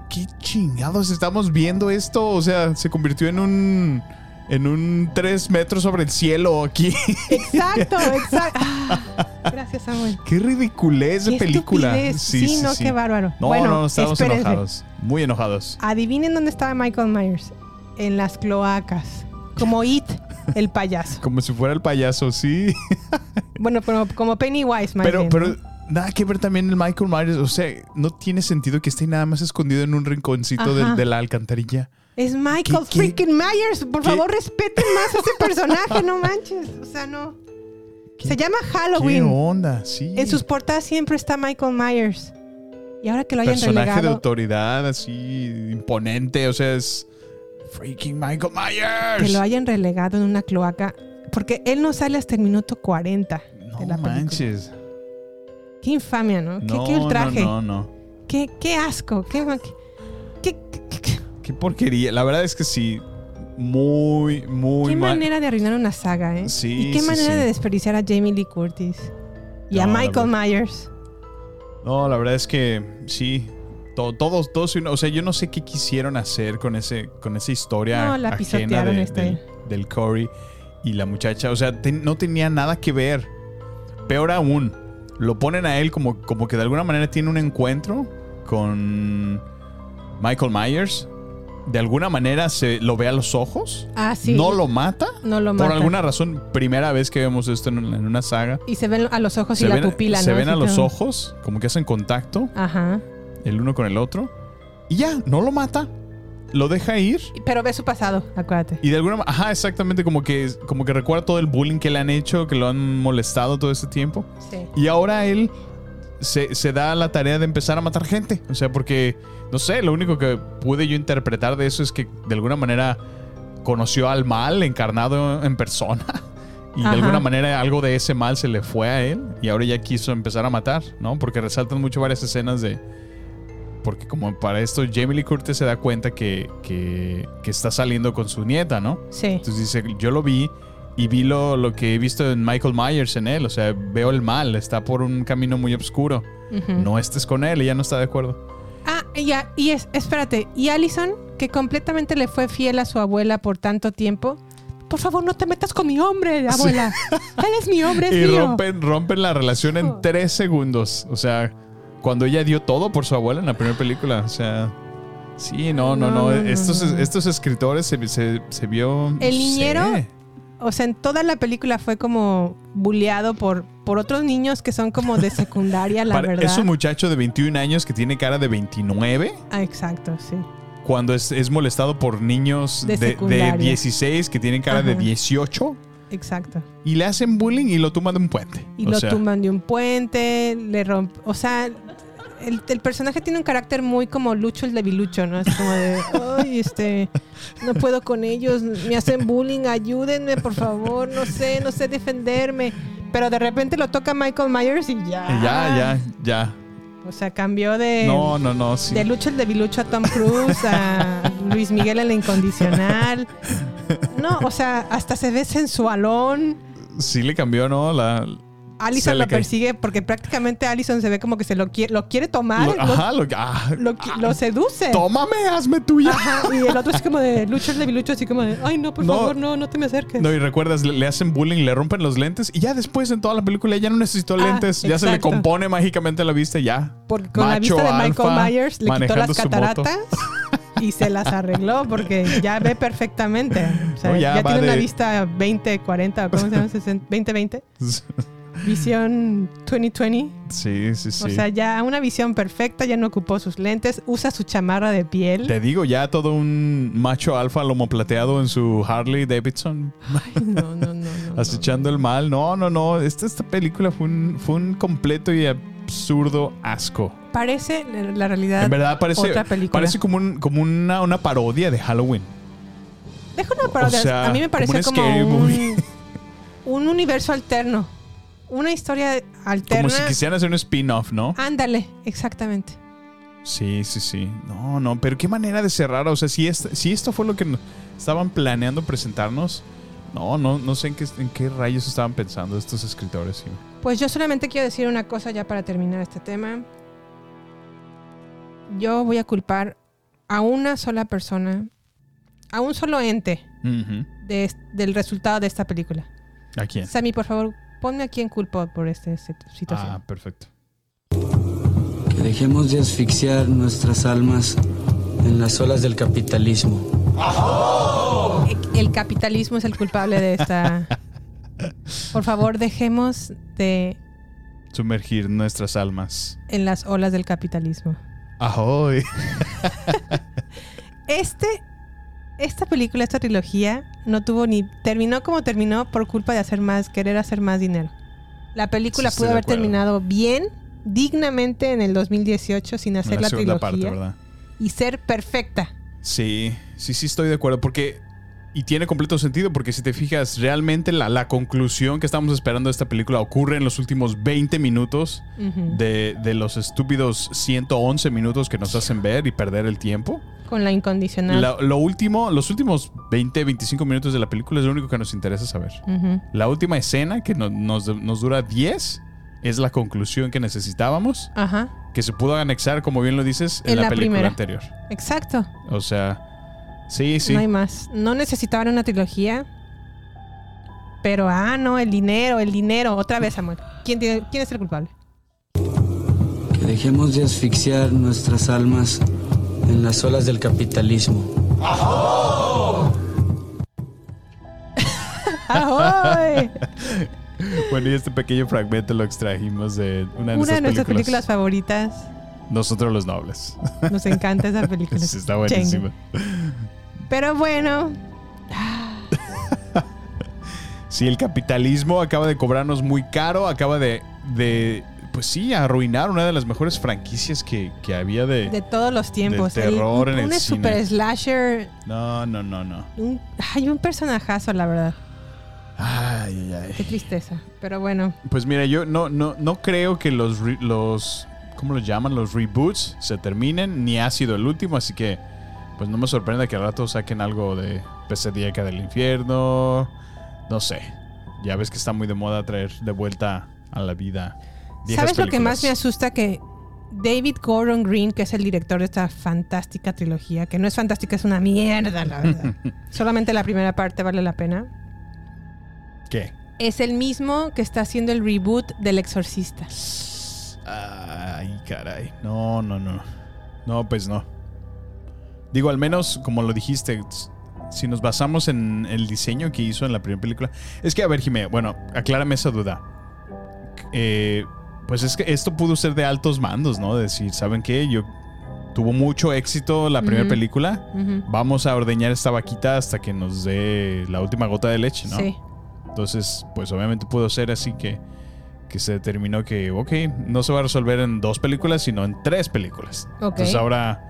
qué chingados estamos viendo esto. O sea, se convirtió en un. En un 3 metros sobre el cielo aquí. Exacto, (laughs) exacto. Ah, gracias, Samuel. Qué ridiculez de película. estupidez. Sí, no, qué bárbaro. No, Bueno, no, estábamos espérense. enojados. Muy enojados. Adivinen dónde estaba Michael Myers. En las cloacas. Como It, el payaso. Como si fuera el payaso, sí. (laughs) Bueno, pero como Pennywise, más Pero, bien, pero ¿no? Nada que ver también el Michael Myers. O sea, no tiene sentido que esté nada más escondido en un rinconcito de, la alcantarilla. Es Michael ¿Qué- qué- freaking Myers. Por qué- favor, respeten más a ese (laughs) personaje, no manches. O sea, no. Se llama ¿Qué Halloween. onda? Sí. En sus portadas siempre está Michael Myers. Y ahora que lo hayan personaje de autoridad así imponente. O sea, es freaking Michael Myers. Que lo hayan relegado en una cloaca. Porque él no sale hasta el minuto 40 de la no película. manches. Qué infamia, ¿no? Qué, No, qué ultraje. no, no, no. Qué, qué asco. Qué, qué, Qué porquería. La verdad es que sí. Muy, muy qué mal. manera de arruinar una saga, ¿eh? Sí, y qué sí, manera sí. de desperdiciar a Jamie Lee Curtis. Y a No, Michael Myers. No, la verdad es que sí. To- Todos, todos, o sea, yo no sé qué quisieron hacer con ese, con esa historia No, la ajena de- del, del Corey y la muchacha. O sea, te- no tenía nada que ver. Peor aún, lo ponen a él como, como que de alguna manera tiene un encuentro con Michael Myers, de alguna manera se lo ve a los ojos. Ah, sí. No lo mata. No lo Por mata. alguna razón, primera vez que vemos esto en, en una saga. Y se ven a los ojos se y la ven, pupila, se ¿no? ven a los ojos, como que hacen contacto Ajá. el uno con el otro. Y ya, no lo mata. Lo deja ir. Pero ve su pasado, acuérdate. Y de alguna manera, ajá, exactamente como que, como que recuerda todo el bullying que le han hecho, que lo han molestado todo este tiempo. Sí. Y ahora él se, se da la tarea de empezar a matar gente. O sea, porque, no sé, lo único que pude yo interpretar de eso es que de alguna manera conoció al mal encarnado en persona. (laughs) Y de Ajá. alguna manera algo de ese mal se le fue a él. Y ahora ya quiso empezar a matar, ¿no? Porque resaltan mucho varias escenas de... Porque como para esto Jamie Lee Curtis se da cuenta que, que, que está saliendo con su nieta, ¿no? Sí. Entonces dice, yo lo vi y vi lo, lo que he visto en Michael Myers en él. O sea, veo el mal, está por un camino muy oscuro. No estés con él, ella no está de acuerdo. Ah, ya, y es, espérate, y Allison, que completamente le fue fiel a su abuela por tanto tiempo. Por favor, no te metas con mi hombre, abuela. Él es mi hombre, es (laughs) Y mío. rompen, rompen la relación en tres segundos. O sea, cuando ella dio todo por su abuela en la primera película. O sea, sí, no, no, no. No, no, estos, estos escritores se, se, se vio... El niñero, sé. o sea, en toda la película fue como bulleado por, por otros niños que son como de secundaria, la Para- verdad. Es un muchacho de 21 años que tiene cara de 29. Ah, exacto, sí. Cuando es, es molestado por niños De de, de secundaria. 16 que tienen cara de Ajá. 18 Exacto. y le hacen bullying y lo tumban de un puente. Y O lo sea, tumban de un puente, le romp... O sea, el, el personaje tiene un carácter muy como Lucho el debilucho, ¿no? Es como de, ay, este, no puedo con ellos, me hacen bullying, ayúdenme, por favor, no sé, no sé defenderme. Pero de repente lo toca Michael Myers y ya. Ya, ya, ya. O sea, cambió de... No, no, no, sí. De Lucho el debilucho a Tom Cruise, a Luis Miguel el incondicional. No, o sea, hasta se ve sensualón. Sí le cambió, ¿no? La, Allison lo persigue porque prácticamente Allison se ve como que se lo quiere, lo quiere tomar. Lo- lo- ajá, lo, ah, lo, lo seduce. tómame, hazme tuya. Ajá, y el otro es como de Lucho el debilucho, así como de, ay, no, por No. favor, no, no te me acerques. No, y recuerdas, le, le hacen bullying, le rompen los lentes y ya después en toda la película ya no necesitó Ah, lentes, ya se le compone mágicamente la vista y ya. Porque con la vista de Michael alfa, Myers le quitó las cataratas y se las arregló porque ya ve perfectamente. O sea, No, ya tiene una de- vista 20, 40, ¿cómo se llama? 60, 20, 20. Visión 2020. Sí, sí, sí. O sea, ya una visión perfecta, ya no ocupó sus lentes, usa su chamarra de piel. Te digo, ya todo un macho alfa lomo plateado en su Harley Davidson. No, no, no, (laughs) no. acechando el mal. No, no, no. Esta, esta película fue un, fue un completo y absurdo asco. Parece la- realidad. En verdad parece, otra película. parece como, un, como una, una parodia de Halloween. Deja una parodia. o sea, a mí me como pareció un como, movie. un, (laughs) un universo alterno. Una historia alterna. Como si quisieran hacer un spin-off, ¿no? Ándale, exactamente. Sí, sí, sí. No, no, pero qué manera de cerrar. O sea, si, es- si esto fue lo que estaban planeando presentarnos, no, no, no sé en qué, en qué rayos estaban pensando estos escritores. sí. Pues yo solamente quiero decir una cosa ya para terminar este tema. Yo voy a culpar a una sola persona, a un solo ente de del resultado de esta película. ¿A quién? Sammy, por favor, ponme a quién culpo por esta sit- situación. Ah, perfecto. Dejemos de asfixiar nuestras almas en las olas del capitalismo. El capitalismo es el culpable de esta. (laughs) Por favor, dejemos de Sumergir nuestras almas. en las olas del capitalismo. Ahoy. (laughs) Este, esta película, esta trilogía, no tuvo ni. terminó como terminó por culpa de hacer más, querer hacer más dinero. La película Sí, pudo haber terminado bien, dignamente en el 2018 sin hacer la, segunda trilogía y ser perfecta. Sí, sí, sí estoy de acuerdo. Porque. Y tiene completo sentido, porque si te fijas, realmente la, la conclusión que estamos esperando de esta película ocurre en los últimos 20 minutos de, de los estúpidos 111 minutos que nos hacen ver y perder el tiempo. Con la incondicional. La- lo último, los últimos 20, 25 minutos de la película es lo único que nos interesa saber. La última escena, que no- nos, nos dura 10, es la conclusión que necesitábamos, Ajá. que se pudo anexar, como bien lo dices, en, En la, la película primera. anterior. Exacto. O sea, sí, sí. No hay más. No necesitaban una trilogía. Pero, ah, no, el dinero, el dinero. Otra vez, Samuel. ¿Quién, tiene- quién es el culpable? Que dejemos de asfixiar nuestras almas en las olas del capitalismo. (laughs) ¡Ahoy! (laughs) Bueno, y este pequeño fragmento lo extrajimos de una de Una de nuestras nuestras películas. películas favoritas. Nosotros los Nobles. Nos encanta esa película. (laughs) Sí, está buenísima. Pero bueno, (laughs) Sí, el capitalismo acaba de cobrarnos muy caro, acaba de, de pues sí, arruinar una de las mejores franquicias que, que había de... de todos los tiempos. De terror El- en el un cine. super slasher. No, no, no, no. Un, hay un personajazo, la verdad. Ay, ay, Qué ay. tristeza. Pero bueno, Pues mira, yo no, no, no creo que los, los, ¿cómo los llaman? Los reboots se terminen, ni ha sido el último, así que pues no me sorprende que al rato saquen algo de Pesadilla del infierno, no sé. Ya ves que está muy de moda traer de vuelta a la vida. viejas ¿sabes lo que más me asusta? Que David Gordon Green, que es el director de esta fantástica trilogía, que no es fantástica, es una mierda, la verdad. (laughs) Solamente la primera parte vale la pena. ¿Qué? Es el mismo que está haciendo el reboot del Exorcista. Ay, caray. No, no, no. No, pues no. Digo, al menos, como lo dijiste, si nos basamos en el diseño que hizo en la primera película. Es que, a ver, Jimé, bueno, aclárame esa duda. Eh, pues es que esto pudo ser de altos mandos, ¿no? Decir, ¿saben qué? Yo tuvo mucho éxito la primera película. Vamos a ordeñar esta vaquita hasta que nos dé la última gota de leche, ¿no? Sí. Entonces, pues obviamente pudo ser así que, que se determinó que, ok, no se va a resolver en dos películas, sino en tres películas. Ok. Entonces ahora,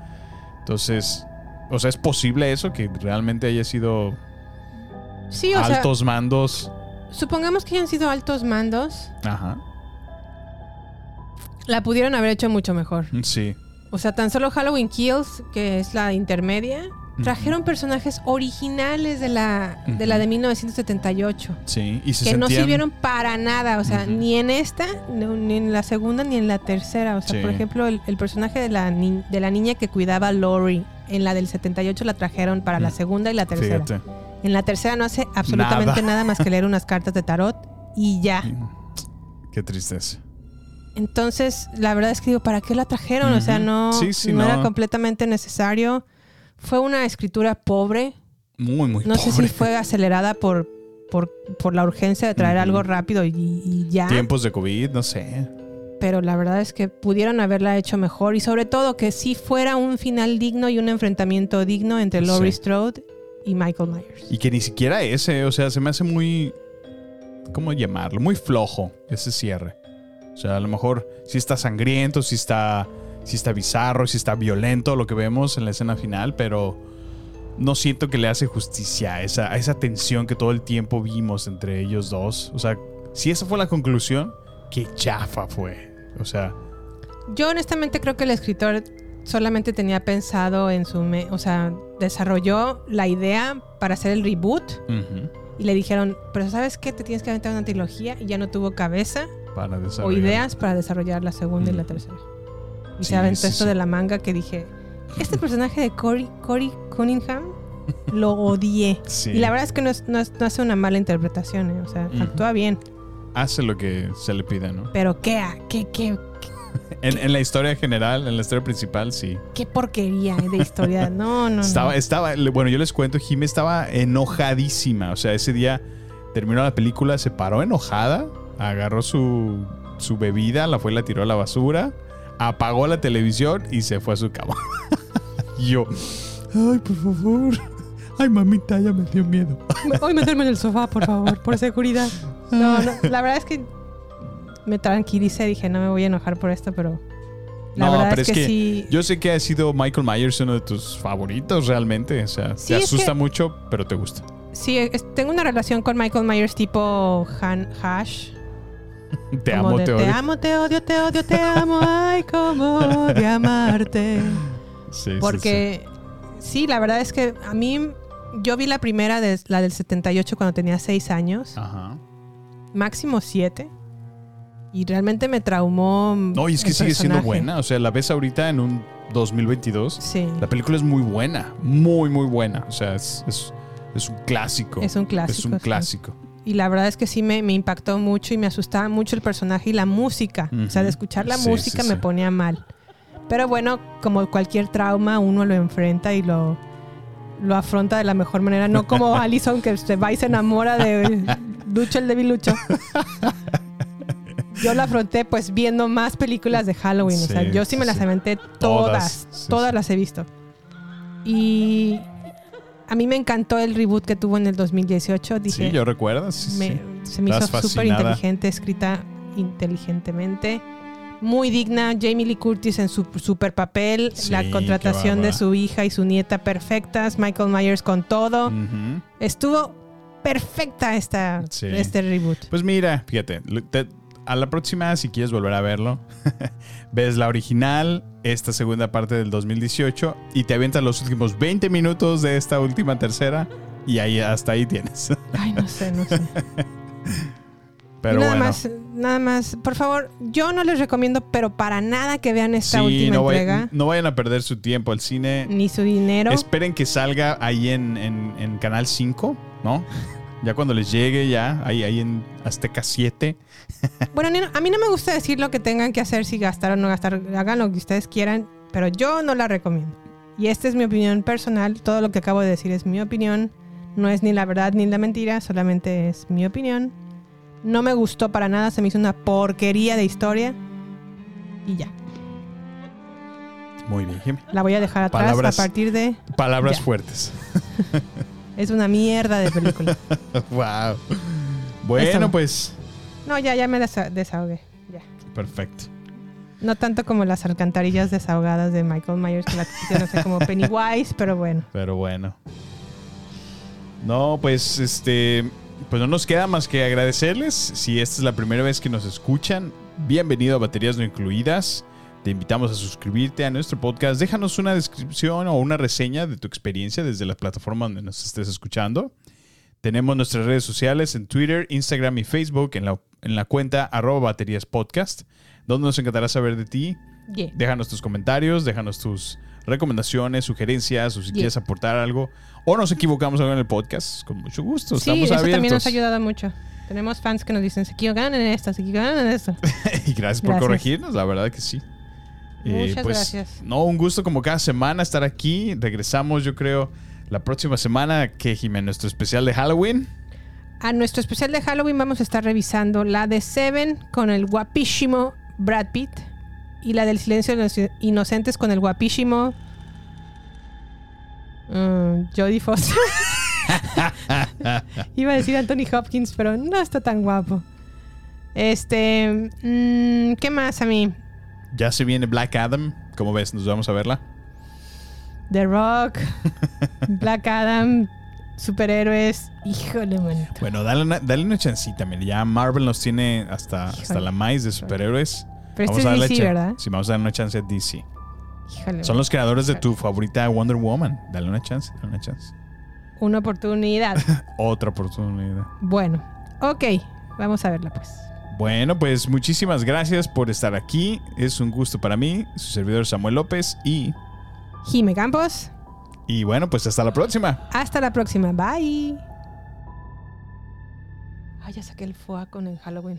entonces, o sea, es posible eso, que realmente haya sido Sí, o sea, altos mandos. supongamos que hayan sido altos mandos, Ajá, la pudieron haber hecho mucho mejor. sí. O sea, tan solo Halloween Kills, que es la intermedia, trajeron personajes originales de la, de la de 1978. Sí, y se que no sirvieron para nada, o sea, ni en esta, ni en la segunda, ni en la tercera. O sea, Sí. por ejemplo, el, el personaje de la, ni- de la niña que cuidaba a Lori en la del 78 la trajeron para la segunda y la tercera. Mm. Fíjate. En la tercera no hace absolutamente Nada. nada, más que leer (laughs) unas cartas de tarot y ya. Qué tristeza. Entonces, la verdad es que digo, ¿para qué la trajeron? O sea, no, Sí, sí, no, no. era completamente necesario. Fue una escritura pobre. Muy, muy No sé pobre. si fue acelerada por, por, por la urgencia de traer algo rápido y, y ya. Tiempos de COVID, no sé. Pero la verdad es que pudieron haberla hecho mejor y sobre todo que sí fuera un final digno y un enfrentamiento digno entre Laurie Sí. Strode y Michael Myers. Y que ni siquiera ese, o sea, se me hace muy. ¿Cómo llamarlo? Muy flojo ese cierre. O sea, a lo mejor sí está sangriento, sí está, sí está bizarro, sí está violento lo que vemos en la escena final, pero no siento que le hace justicia a esa, a esa tensión que todo el tiempo vimos entre ellos dos. O sea, si esa fue la conclusión, qué chafa fue. O sea, Yo honestamente creo que el escritor solamente tenía pensado en su... me- o sea, desarrolló la idea para hacer el reboot y le dijeron, pero ¿sabes qué? Te tienes que aventar una trilogía y ya no tuvo cabeza para o ideas para desarrollar la segunda y la tercera. Y Sí, se aventó sí, esto sí. de la manga que dije, este personaje de Cory, Cory Cunningham lo odié. (laughs) Sí. Y la verdad es que no, es- no es- no hace una mala interpretación, ¿eh? o sea, actúa bien. Hace lo que se le pide, ¿no? Pero qué, qué, qué, (laughs) En, en la historia general, en la historia principal, sí. qué porquería de historia. (laughs) No, no, no. Estaba, estaba, bueno, yo les cuento, Jimé estaba enojadísima. O sea, ese día terminó la película, se paró enojada, agarró su, su bebida, la fue y la tiró a la basura, apagó la televisión y se fue a su cama. (laughs) yo, ay, por favor. Ay, mamita, ya me dio miedo. Hoy meterme en el sofá, por favor, por seguridad. No, no, la verdad es que me tranquilicé, dije, no me voy a enojar por esto, pero la no, verdad pero es que, sí. yo sé que ha sido Michael Myers uno de tus favoritos realmente. O sea, Sí, te asusta que- mucho, pero te gusta. Sí, es- tengo una relación con Michael Myers tipo Han Hash. (laughs) Te como amo, de, te odio. Te amo, te odio, te odio, te (laughs) amo. Ay, cómo de amarte. Sí, sí, Porque sí, la verdad es que a mí, yo vi la primera, de, la del 78 cuando tenía 6 años, sí. Ajá. Máximo 7. Y realmente me traumó. No, y es que sigue siendo buena. O sea, la ves ahorita en un 2022. Sí. La película es muy buena. Muy, muy buena. O sea, es, es, es un clásico. Es un clásico, Es un sí. clásico. y la verdad es que sí me, me impactó mucho y me asustaba mucho el personaje y la música. O sea, de escuchar la Sí, música sí, me sí. ponía mal. Pero bueno, como cualquier trauma, uno lo enfrenta y lo, lo afronta de la mejor manera. No como (laughs) Allison que se va y se enamora de Lucho el debilucho. Yo la afronté pues viendo más películas de Halloween. o sea, yo sí me las sí. aventé Todas, todas. las he visto. Y a mí me encantó el reboot que tuvo en el 2018. Dije, Sí, yo recuerdo. sí, me- sí. se me hizo súper inteligente, escrita inteligentemente. Muy digna. Jamie Lee Curtis en su super papel. Sí, la contratación de su hija y su nieta perfectas. Michael Myers con todo. Estuvo perfecta esta, Sí. este reboot. Pues mira, fíjate, te- a la próxima, si quieres volver a verlo, (laughs) ves la original, esta segunda parte del 2018, y te avientas los últimos 20 minutos de esta última tercera, y ahí hasta ahí tienes. Ay, no sé, no sé. (laughs) Pero Y nada bueno. más, nada más. Por favor, yo no les recomiendo, pero para nada que vean esta Sí, última no, entrega. no vayan a perder su tiempo al cine. Ni su dinero. Esperen que salga ahí en, en- en Canal 5, ¿no? Ya cuando les llegue, ya, ahí, ahí en Azteca 7. (laughs) Bueno, a mí no me gusta decir lo que tengan que hacer, si gastar o no gastar. Hagan lo que ustedes quieran, pero yo no la recomiendo. Y esta es mi opinión personal. Todo lo que acabo de decir es mi opinión. No es ni la verdad ni la mentira, solamente es mi opinión. No me gustó para nada, se me hizo una porquería de historia. Y ya. Muy bien, Jimmy. La voy a dejar atrás Palabras- a partir de. Palabras Ya. fuertes. (laughs) Es una mierda de película. (laughs) wow. Bueno, Eso. pues, No, ya, ya me desa- desahogué. Ya. perfecto. No tanto como las alcantarillas desahogadas de Michael Myers, que la no sé, como Pennywise, pero bueno. Pero bueno. No, pues este. Pues no nos queda más que agradecerles. Si esta es la primera vez que nos escuchan, bienvenido a Baterías No Incluidas. Te invitamos a suscribirte a nuestro podcast. Déjanos una descripción o una reseña de tu experiencia desde la plataforma donde nos estés escuchando. Tenemos nuestras redes sociales en Twitter, Instagram y Facebook en la, en la cuenta arroba baterías podcast, donde nos encantará saber de ti. Yeah. Déjanos tus comentarios, déjanos tus recomendaciones, sugerencias o si Yeah. quieres aportar algo o nos equivocamos algo en el podcast, con mucho gusto. Sí, Estamos eso abiertos. también nos ha ayudado mucho. Tenemos fans que nos dicen, se equivocan en esto, se equivocan en esto. (laughs) y gracias por Gracias. corregirnos, la verdad que sí. Eh, Muchas gracias. No, un gusto como cada semana estar aquí. Regresamos, yo creo, la próxima semana que Jimena, nuestro especial de Halloween. A nuestro especial de Halloween vamos a estar revisando la de Seven con el guapísimo Brad Pitt y la del Silencio de los Inocentes con el guapísimo mm, Jodie Foster. (laughs) Iba a decir Anthony Hopkins, pero no está tan guapo. Este, mm, ¿qué más a mí? Ya se viene Black Adam. ¿Cómo ves? Nos vamos a verla. The Rock, Black Adam, superhéroes. Híjole, man. Bueno, dale una, dale una chancita, mira. Ya Marvel nos tiene hasta, hasta la maíz de superhéroes. Pero este a es darle DC, cha- ¿verdad? Sí, vamos a darle una chance a DC. Híjole, Son los creadores de tu favorita Wonder Woman. Dale una chance, dale una chance. Una oportunidad. (laughs) Otra oportunidad. Bueno, ok, vamos a verla pues. Bueno, pues muchísimas gracias por estar aquí. Es un gusto para mí, su servidor Samuel López y, Jime Campos, y bueno, pues hasta la próxima. hasta la próxima, bye. Ay, ya saqué el FOA con el Halloween.